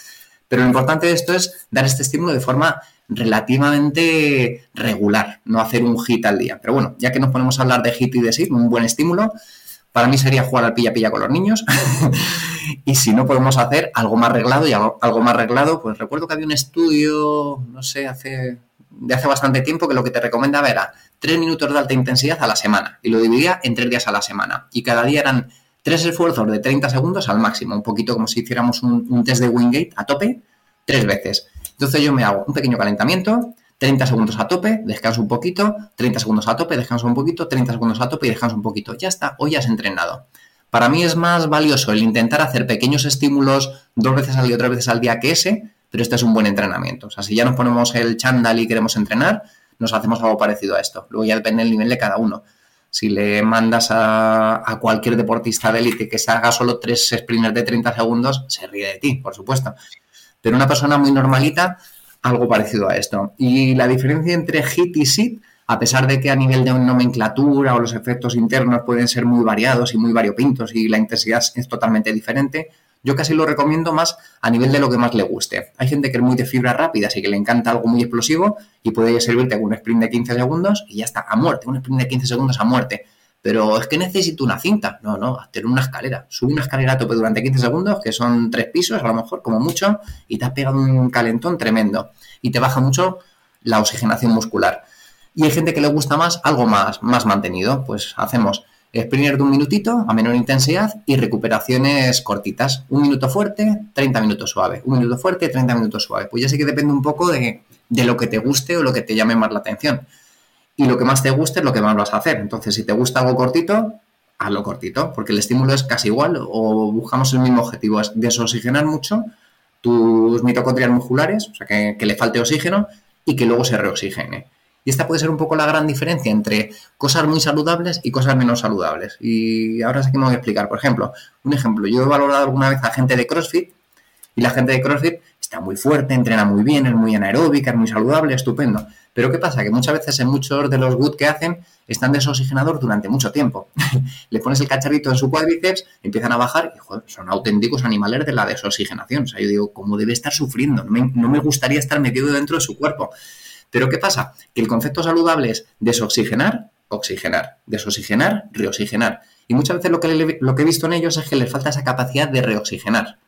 Pero lo importante de esto es dar este estímulo de forma relativamente regular, no hacer un hit al día. Pero bueno, ya que nos ponemos a hablar de hit y de sit, un buen estímulo, para mí sería jugar al pilla-pilla con los niños. [laughs] y si no podemos hacer algo más arreglado y algo, más arreglado, pues recuerdo que había un estudio, no sé, hace de hace bastante tiempo que lo que te recomendaba era tres minutos de alta intensidad a la semana y lo dividía en tres días a la semana. Y cada día eran tres esfuerzos de 30 segundos al máximo, un poquito como si hiciéramos un, un test de Wingate a tope, tres veces. Entonces yo me hago un pequeño calentamiento, 30 segundos a tope, descanso un poquito, 30 segundos a tope, descanso un poquito, 30 segundos a tope y descanso un poquito. Ya está, hoy has entrenado. Para mí es más valioso el intentar hacer pequeños estímulos dos veces al día, tres veces al día que ese, pero este es un buen entrenamiento. O sea, si ya nos ponemos el chándal y queremos entrenar, nos hacemos algo parecido a esto. Luego ya depende del nivel de cada uno. Si le mandas a, cualquier deportista de élite que se haga solo tres sprints de 30 segundos, se ríe de ti, por supuesto. Pero una persona muy normalita algo parecido a esto. Y la diferencia entre HIT y SIT, a pesar de que a nivel de nomenclatura o los efectos internos pueden ser muy variados y muy variopintos y la intensidad es totalmente diferente, yo casi lo recomiendo más a nivel de lo que más le guste. Hay gente que es muy de fibra rápida, así que le encanta algo muy explosivo y puede servirte con un sprint de 15 segundos y ya está, a muerte, un sprint de 15 segundos a muerte pero es que necesito una cinta. No, no, hacer una escalera. Sube una escalera a tope durante 15 segundos, que son tres pisos a lo mejor, como mucho, y te has pegado un calentón tremendo. Y te baja mucho la oxigenación muscular. Y hay gente que le gusta más algo más, más mantenido. Pues hacemos sprinter de un minutito a menor intensidad y recuperaciones cortitas. Un minuto fuerte, 30 minutos suave. Un minuto fuerte, 30 minutos suave. Pues ya sé que depende un poco de, de lo que te guste o lo que te llame más la atención y lo que más te guste es lo que más vas a hacer. Entonces, si te gusta algo cortito, hazlo cortito, porque el estímulo es casi igual o buscamos el mismo objetivo, es desoxigenar mucho tus mitocondrias musculares, o sea, que, le falte oxígeno y que luego se reoxigene. Y esta puede ser un poco la gran diferencia entre cosas muy saludables y cosas menos saludables. Y ahora sí que me voy a explicar. Por ejemplo, un ejemplo, yo he valorado alguna vez a gente de CrossFit y la gente de CrossFit está muy fuerte, entrena muy bien, es muy anaeróbica, es muy saludable, estupendo. Pero ¿qué pasa? Que muchas veces en muchos de los good que hacen están desoxigenados durante mucho tiempo. [laughs] Le pones el cacharrito en su cuádriceps, empiezan a bajar y son auténticos animales de la desoxigenación. O sea, yo digo, ¿cómo debe estar sufriendo? No me, no me gustaría estar metido dentro de su cuerpo. Pero ¿qué pasa? Que el concepto saludable es desoxigenar, oxigenar, desoxigenar, reoxigenar. Y muchas veces lo que, lo que he visto en ellos es que les falta esa capacidad de reoxigenar.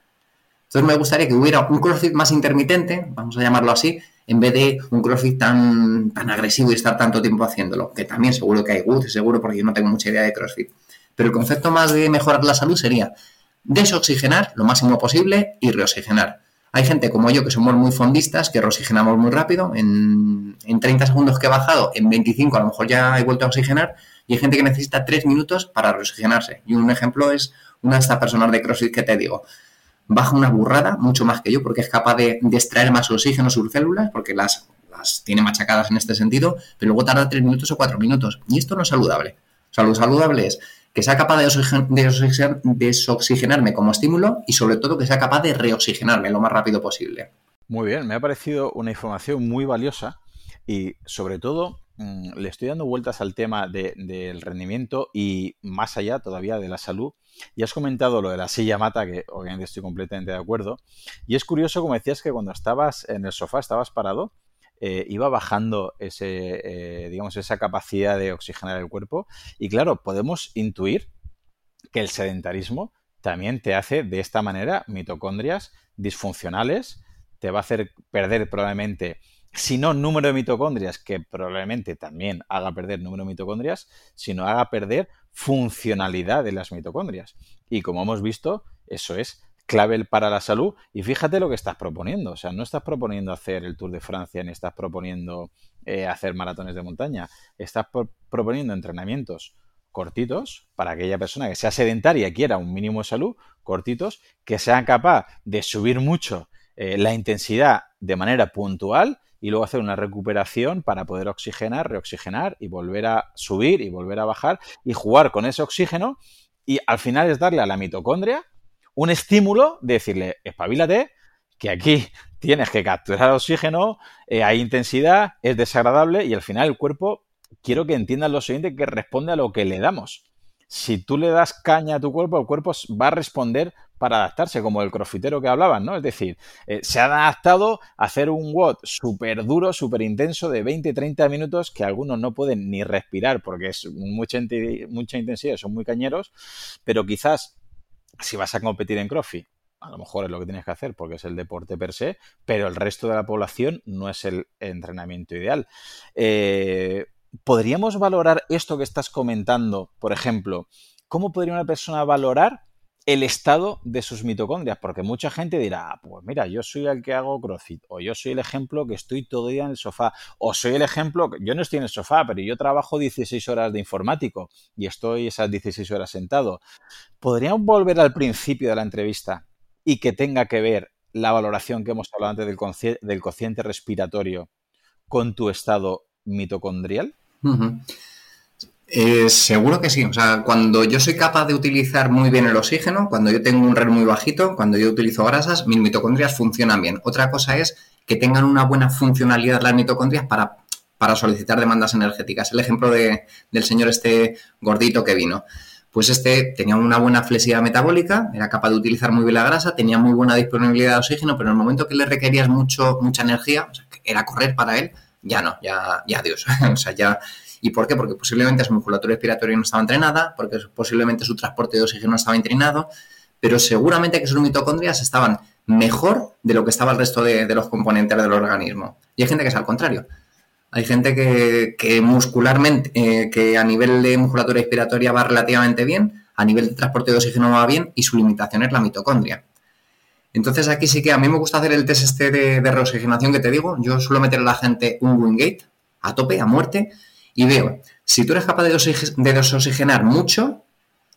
Entonces me gustaría que hubiera un CrossFit más intermitente, vamos a llamarlo así, en vez de un CrossFit tan, tan agresivo y estar tanto tiempo haciéndolo, que también seguro que hay good, seguro porque yo no tengo mucha idea de CrossFit. Pero el concepto más de mejorar la salud sería desoxigenar lo máximo posible y reoxigenar. Hay gente como yo que somos muy fondistas, que reoxigenamos muy rápido, en, en 30 segundos que he bajado, en 25 a lo mejor ya he vuelto a oxigenar, y hay gente que necesita 3 minutos para reoxigenarse. Y un ejemplo es una de estas personas de CrossFit que te digo baja una burrada, mucho más que yo, porque es capaz de, extraer más oxígeno a sus células, porque las, las tiene machacadas en este sentido, pero luego tarda tres minutos o cuatro minutos. Y esto no es saludable. O sea, lo saludable es que sea capaz de, desoxigenarme como estímulo y sobre todo que sea capaz de reoxigenarme lo más rápido posible. Muy bien, me ha parecido una información muy valiosa y sobre todo mm, le estoy dando vueltas al tema del rendimiento y más allá todavía de la salud y has comentado lo de la silla mata, que obviamente estoy completamente de acuerdo. Y es curioso, como decías, que cuando estabas en el sofá, estabas parado, eh, iba bajando ese, eh, digamos, esa capacidad de oxigenar el cuerpo. Y claro, podemos intuir que el sedentarismo también te hace de esta manera mitocondrias disfuncionales, te va a hacer perder probablemente, si no número de mitocondrias, que probablemente también haga perder número de mitocondrias, sino haga perder funcionalidad de las mitocondrias. Y como hemos visto, eso es clave para la salud. Y fíjate lo que estás proponiendo. O sea, no estás proponiendo hacer el Tour de Francia ni estás proponiendo eh, hacer maratones de montaña. Estás proponiendo entrenamientos cortitos para aquella persona que sea sedentaria y quiera un mínimo de salud, cortitos, que sea capaz de subir mucho eh, la intensidad de manera puntual y luego hacer una recuperación para poder oxigenar, reoxigenar y volver a subir y volver a bajar y jugar con ese oxígeno y al final es darle a la mitocondria un estímulo de decirle, espabilate, que aquí tienes que capturar oxígeno, eh, hay intensidad, es desagradable y al final el cuerpo, quiero que entiendan lo siguiente, que responde a lo que le damos. Si tú le das caña a tu cuerpo, el cuerpo va a responder para adaptarse, como el crofitero que hablaban, ¿no? Es decir, eh, se han adaptado a hacer un WOD súper duro, súper intenso de 20-30 minutos que algunos no pueden ni respirar porque es mucha, mucha intensidad, son muy cañeros, pero quizás si vas a competir en CrossFit, a lo mejor es lo que tienes que hacer porque es el deporte per se, pero el resto de la población no es el entrenamiento ideal. Eh, ¿Podríamos valorar esto que estás comentando, por ejemplo? ¿Cómo podría una persona valorar el estado de sus mitocondrias, porque mucha gente dirá, ah, pues mira, yo soy el que hago CrossFit, o yo soy el ejemplo que estoy todo el día en el sofá, o soy el ejemplo, que yo no estoy en el sofá, pero yo trabajo 16 horas de informático y estoy esas 16 horas sentado. ¿Podríamos volver al principio de la entrevista y que tenga que ver la valoración que hemos hablado antes del, del cociente respiratorio con tu estado mitocondrial? Eh, seguro que sí. O sea, cuando yo soy capaz de utilizar muy bien el oxígeno, cuando yo tengo un RER muy bajito, cuando yo utilizo grasas, mis mitocondrias funcionan bien. Otra cosa es que tengan una buena funcionalidad las mitocondrias para, para solicitar demandas energéticas. El ejemplo de, del señor este gordito que vino. Pues este tenía una buena flexibilidad metabólica, era capaz de utilizar muy bien la grasa, tenía muy buena disponibilidad de oxígeno, pero en el momento que le requerías mucho, mucha energía, o sea, era correr para él, ya no, ya, ya adiós. [laughs] o sea, ya ¿Y por qué? Porque posiblemente su musculatura respiratoria no estaba entrenada, porque posiblemente su transporte de oxígeno no estaba entrenado, pero seguramente que sus mitocondrias estaban mejor de lo que estaba el resto de, los componentes del organismo. Y hay gente que es al contrario. Hay gente que, muscularmente, eh, que a nivel de musculatura respiratoria va relativamente bien, a nivel de transporte de oxígeno va bien y su limitación es la mitocondria. Entonces aquí sí que a mí me gusta hacer el test este de, de reoxigenación que te digo. Yo suelo meter a la gente un Wingate a tope, a muerte, y veo, si tú eres capaz de, desoxigenar mucho,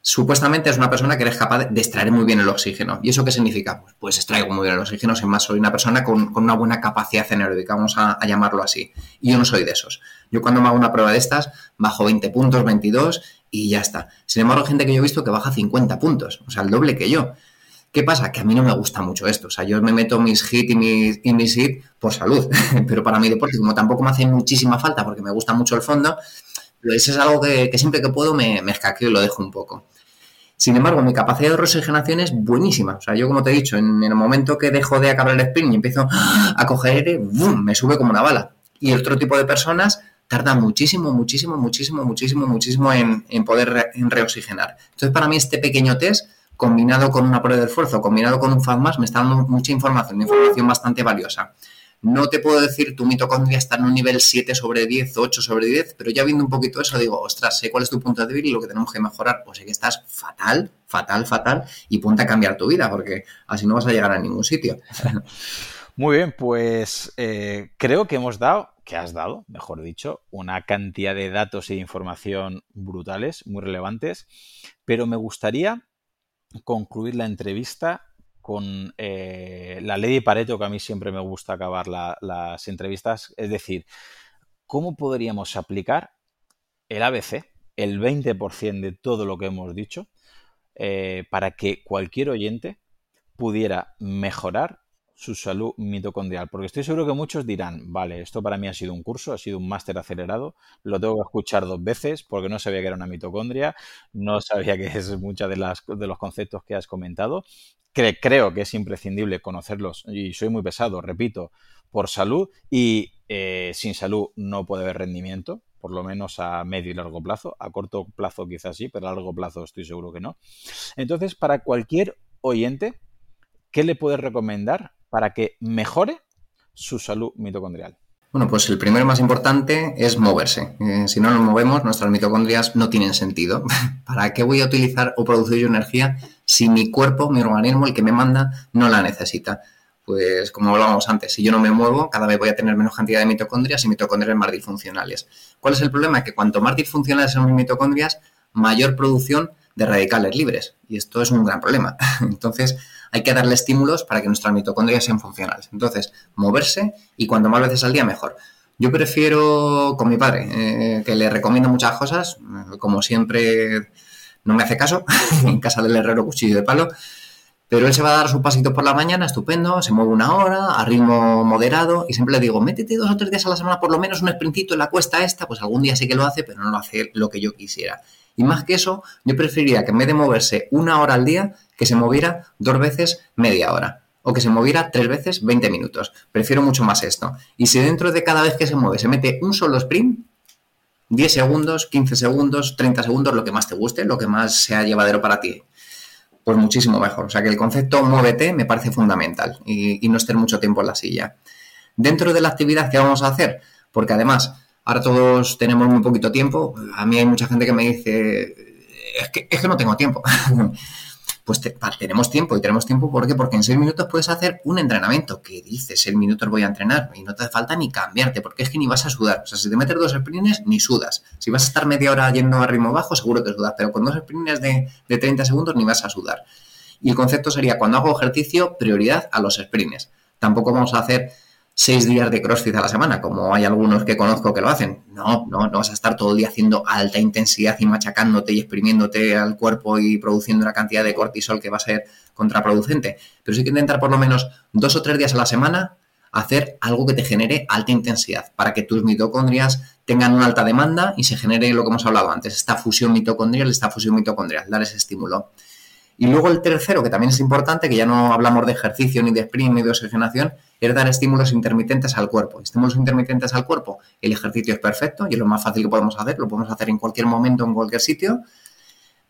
supuestamente es una persona que eres capaz de extraer muy bien el oxígeno. ¿Y eso qué significa? Pues, pues extraigo muy bien el oxígeno, sin más soy una persona con, una buena capacidad anaeróbica, vamos a, llamarlo así. Y yo no soy de esos. Yo cuando me hago una prueba de estas, bajo 20 puntos, 22 y ya está. Sin embargo, hay gente que yo he visto que baja 50 puntos, o sea, el doble que yo. ¿Qué pasa? Que a mí no me gusta mucho esto. O sea, yo me meto mis hits y mis, y mis hits por salud, [laughs] pero para mi deporte, como tampoco me hace muchísima falta porque me gusta mucho el fondo, pues es algo que, siempre que puedo me, me escaqueo y lo dejo un poco. Sin embargo, mi capacidad de reoxigenación es buenísima. O sea, yo como te he dicho, en, el momento que dejo de acabar el sprint y empiezo [gasps] a coger aire, ¡bum! me sube como una bala. Y otro tipo de personas tarda muchísimo, muchísimo, muchísimo, muchísimo, muchísimo en, poder reoxigenar. Entonces, para mí este pequeño test combinado con una prueba de esfuerzo, combinado con un FADMAS, me está dando mucha información, información bastante valiosa. No te puedo decir tu mitocondria está en un nivel 7 sobre 10 o 8 sobre 10, pero ya viendo un poquito eso digo, ostras, sé cuál es tu punto débil y lo que tenemos que mejorar. Pues sé que estás fatal, fatal, fatal y ponte a cambiar tu vida porque así no vas a llegar a ningún sitio. [laughs] Muy bien, pues eh, creo que hemos dado, que has dado, mejor dicho, una cantidad de datos e información brutales, muy relevantes, pero me gustaría concluir la entrevista con eh, la ley de Pareto, que a mí siempre me gusta acabar las entrevistas, es decir, ¿cómo podríamos aplicar el ABC, el 20% de todo lo que hemos dicho, eh, para que cualquier oyente pudiera mejorar su salud mitocondrial? Porque estoy seguro que muchos dirán, vale, esto para mí ha sido un curso, ha sido un máster acelerado, lo tengo que escuchar dos veces porque no sabía que era una mitocondria, no [laughs] sabía que es muchas de, las, de los conceptos que has comentado creo que es imprescindible conocerlos y soy muy pesado, repito, por salud y eh, sin salud no puede haber rendimiento, por lo menos a medio y largo plazo. A corto plazo quizás sí, pero a largo plazo estoy seguro que no. Entonces, para cualquier oyente, ¿qué le puedes recomendar para que mejore su salud mitocondrial? Bueno, pues el primero más importante es moverse. Eh, si no nos movemos, nuestras mitocondrias no tienen sentido. [laughs] ¿Para qué voy a utilizar o producir energía si mi cuerpo, mi organismo, el que me manda, no la necesita? Pues como hablábamos antes, si yo no me muevo, cada vez voy a tener menos cantidad de mitocondrias y mitocondrias más disfuncionales. ¿Cuál es el problema? Que cuanto más disfuncionales son mis mitocondrias, mayor producción de radicales libres. Y esto es un gran problema. [laughs] Entonces, hay que darle estímulos para que nuestras mitocondrias sean funcionales. Entonces, moverse y cuanto más veces al día, mejor. Yo prefiero con mi padre, eh, que le recomiendo muchas cosas, como siempre no me hace caso, [laughs] en casa del herrero cuchillo de palo, pero él se va a dar sus pasitos por la mañana, estupendo, se mueve una hora, a ritmo moderado, y siempre le digo, métete dos o tres días a la semana, por lo menos un sprintito en la cuesta esta, pues algún día sí que lo hace, pero no lo hace lo que yo quisiera. Y más que eso, yo preferiría que en vez de moverse una hora al día, que se moviera dos veces media hora. O que se moviera tres veces 20 minutos. Prefiero mucho más esto. Y si dentro de cada vez que se mueve se mete un solo sprint, 10 segundos, 15 segundos, 30 segundos, lo que más te guste, lo que más sea llevadero para ti, pues muchísimo mejor. O sea que el concepto muévete me parece fundamental y, y no estar mucho tiempo en la silla. Dentro de la actividad que vamos a hacer, porque además Ahora todos tenemos muy poquito tiempo. A mí hay mucha gente que me dice, es que, es que no tengo tiempo. [laughs] pues tenemos tiempo y tenemos tiempo ¿por qué? porque en seis minutos puedes hacer un entrenamiento que dices, seis minutos voy a entrenar y no te hace falta ni cambiarte porque es que ni vas a sudar. O sea, si te metes dos sprints ni sudas. Si vas a estar media hora yendo a ritmo bajo, seguro que sudas, pero con dos sprints de, de 30 segundos ni vas a sudar. Y el concepto sería, cuando hago ejercicio, prioridad a los sprints. Tampoco vamos a hacer seis días de CrossFit a la semana, como hay algunos que conozco que lo hacen. No, no, no vas a estar todo el día haciendo alta intensidad y machacándote y exprimiéndote al cuerpo y produciendo una cantidad de cortisol que va a ser contraproducente. Pero sí que intentar por lo menos dos o tres días a la semana hacer algo que te genere alta intensidad para que tus mitocondrias tengan una alta demanda y se genere lo que hemos hablado antes, esta fusión mitocondrial, esta fusión mitocondrial, dar ese estímulo. Y luego el tercero, que también es importante, que ya no hablamos de ejercicio, ni de sprint, ni de oxigenación, es dar estímulos intermitentes al cuerpo. Estímulos intermitentes al cuerpo, el ejercicio es perfecto y es lo más fácil que podemos hacer, lo podemos hacer en cualquier momento, en cualquier sitio,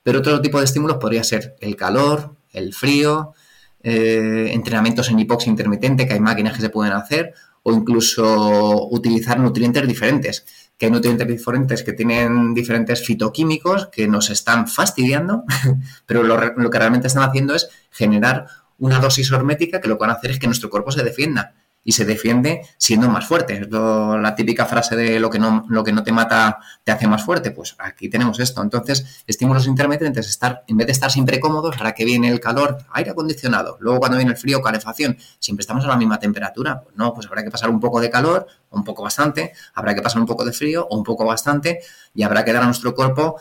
pero otro tipo de estímulos podría ser el calor, el frío, eh, entrenamientos en hipoxia intermitente, que hay máquinas que se pueden hacer, o incluso utilizar nutrientes diferentes que hay nutrientes diferentes que tienen diferentes fitoquímicos que nos están fastidiando, [laughs] pero lo, lo, que realmente están haciendo es generar una dosis hormética que lo que van a hacer es que nuestro cuerpo se defienda y se defiende siendo más fuerte. Es la típica frase de lo que, no, lo que no te mata te hace más fuerte. Pues aquí tenemos esto. Entonces, estímulos intermitentes, estar, en vez de estar siempre cómodos, ahora que viene el calor, aire acondicionado. Luego cuando viene el frío, calefacción. Siempre estamos a la misma temperatura. Pues no, pues habrá que pasar un poco de calor, un poco bastante, habrá que pasar un poco de frío, o un poco bastante, y habrá que dar a nuestro cuerpo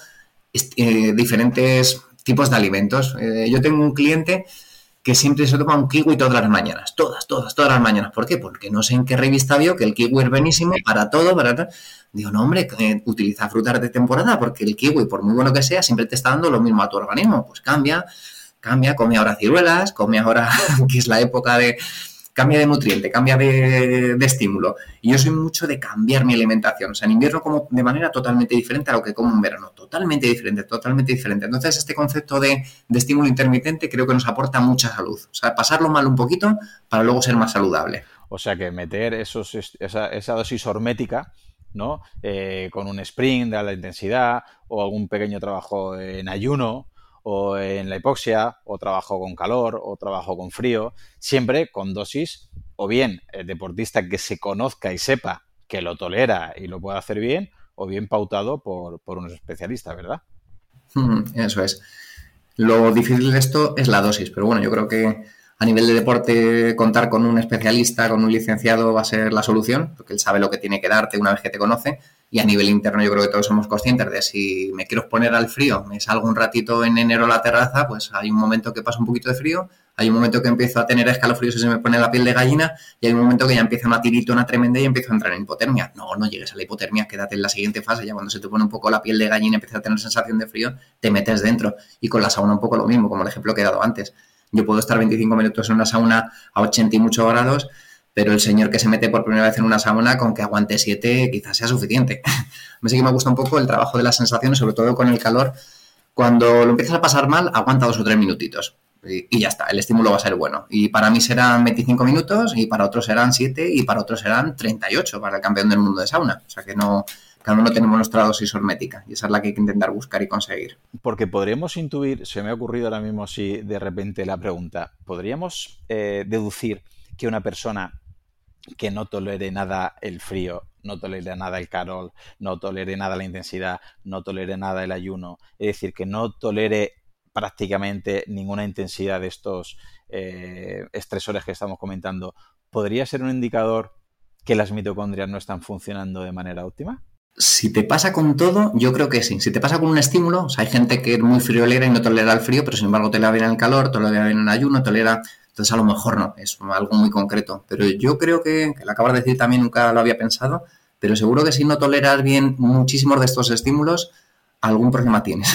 eh, diferentes tipos de alimentos. Eh, yo tengo un cliente que siempre se toma un kiwi todas las mañanas, todas, todas, todas las mañanas. ¿Por qué? Porque no sé en qué revista vio que el kiwi es buenísimo para todo, para Digo, no, hombre, eh, utiliza frutas de temporada, porque el kiwi, por muy bueno que sea, siempre te está dando lo mismo a tu organismo. Pues cambia, cambia, come ahora ciruelas, come ahora, [laughs] que es la época de, cambia de nutriente, cambia de, estímulo. Y yo soy mucho de cambiar mi alimentación. O sea, en invierno como de manera totalmente diferente a lo que como en verano. Totalmente diferente, totalmente diferente. Entonces, este concepto de, estímulo intermitente creo que nos aporta mucha salud. O sea, pasarlo mal un poquito para luego ser más saludable. O sea, que meter esos, esa, dosis hormética ¿no? Eh, con un sprint de la intensidad o algún pequeño trabajo en ayuno o en la hipoxia, o trabajo con calor, o trabajo con frío, siempre con dosis, o bien el deportista que se conozca y sepa que lo tolera y lo puede hacer bien, o bien pautado por, por unos especialistas, ¿verdad? Eso es. Lo difícil de esto es la dosis, pero bueno, yo creo que a nivel de deporte contar con un especialista, con un licenciado va a ser la solución, porque él sabe lo que tiene que darte una vez que te conoce y a nivel interno yo creo que todos somos conscientes de si me quiero exponer al frío, me salgo un ratito en enero a la terraza, pues hay un momento que pasa un poquito de frío, hay un momento que empiezo a tener escalofríos y se me pone la piel de gallina y hay un momento que ya empieza una una tremenda y empiezo a entrar en hipotermia. No, no llegues a la hipotermia, quédate en la siguiente fase, ya cuando se te pone un poco la piel de gallina y empiezas a tener sensación de frío, te metes dentro. Y con la sauna un poco lo mismo, como el ejemplo que he dado antes. Yo puedo estar 25 minutos en una sauna a 80 y muchos grados pero el señor que se mete por primera vez en una sauna con que aguante 7 quizás sea suficiente. [laughs] me sí que me gusta un poco el trabajo de las sensaciones, sobre todo con el calor. Cuando lo empiezas a pasar mal, aguanta dos o tres minutitos. Y, ya está, el estímulo va a ser bueno. Y para mí serán 25 minutos, y para otros serán 7, y para otros serán 38 para el campeón del mundo de sauna. O sea que no, cada uno tenemos nuestra dosis hormética y esa es la que hay que intentar buscar y conseguir. Porque podríamos intuir, se me ha ocurrido ahora mismo si de repente la pregunta, podríamos eh, deducir que una persona que no tolere nada el frío, no tolere nada el calor, no tolere nada la intensidad, no tolere nada el ayuno, es decir, que no tolere prácticamente ninguna intensidad de estos eh, estresores que estamos comentando, ¿podría ser un indicador que las mitocondrias no están funcionando de manera óptima? Si te pasa con todo, yo creo que sí. Si te pasa con un estímulo, o sea, hay gente que es muy friolera y no tolera el frío, pero sin embargo tolera bien el calor, tolera bien el ayuno, tolera entonces a lo mejor no, es algo muy concreto. Pero yo creo que, que lo acabas de decir también, nunca lo había pensado, pero seguro que si no toleras bien muchísimos de estos estímulos, algún problema tienes.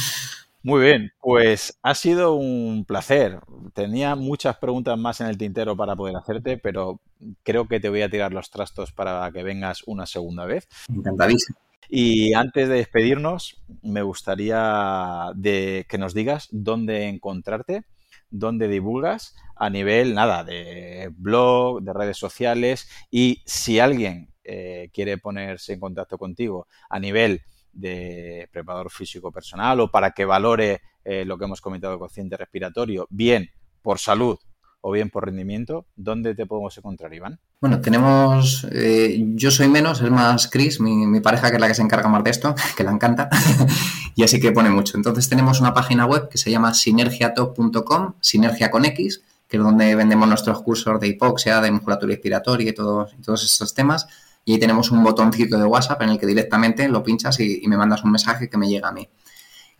[laughs] Muy bien, pues ha sido un placer. Tenía muchas preguntas más en el tintero para poder hacerte, pero creo que te voy a tirar los trastos para que vengas una segunda vez. Encantadísimo. Y antes de despedirnos, me gustaría de que nos digas dónde encontrarte donde divulgas a nivel, nada, de blog, de redes sociales y si alguien eh, quiere ponerse en contacto contigo a nivel de preparador físico personal o para que valore eh, lo que hemos comentado cociente respiratorio, bien por salud o bien por rendimiento, ¿dónde te podemos encontrar, Iván? Bueno, tenemos, eh, yo soy menos, es más Chris, mi, pareja que es la que se encarga más de esto, [laughs] que la encanta, [laughs] y así que pone mucho. Entonces tenemos una página web que se llama sinergiatop.com, sinergia con X, que es donde vendemos nuestros cursos de hipoxia, de musculatura respiratoria y, todos y todos estos temas. Y ahí tenemos un botoncito de WhatsApp en el que directamente lo pinchas y me mandas un mensaje que me llega a mí.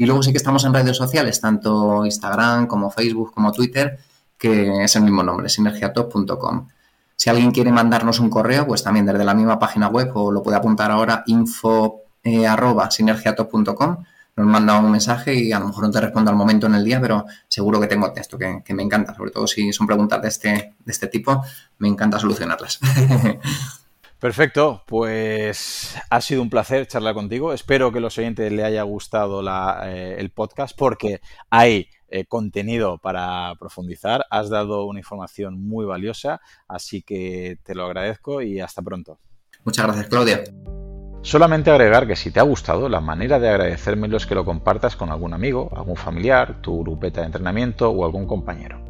Y luego sí que estamos en redes sociales, tanto Instagram como Facebook como Twitter, que es el mismo nombre, sinergiatop.com. Si alguien quiere mandarnos un correo, pues también desde la misma página web o lo puede apuntar ahora info eh, sinergiatop.com. Nos manda un mensaje y a lo mejor no te respondo al momento en el día, pero seguro que tengo texto que, que me encanta, sobre todo si son preguntas de este, de este tipo, me encanta solucionarlas. [laughs] Perfecto, pues ha sido un placer charlar contigo. Espero que a los oyentes le haya gustado eh, el podcast porque hay eh, contenido para profundizar. Has dado una información muy valiosa, así que te lo agradezco y hasta pronto. Muchas gracias, Claudia. Solamente agregar que si te ha gustado, la manera de agradecérmelo es que lo compartas con algún amigo, algún familiar, tu grupeta de entrenamiento o algún compañero.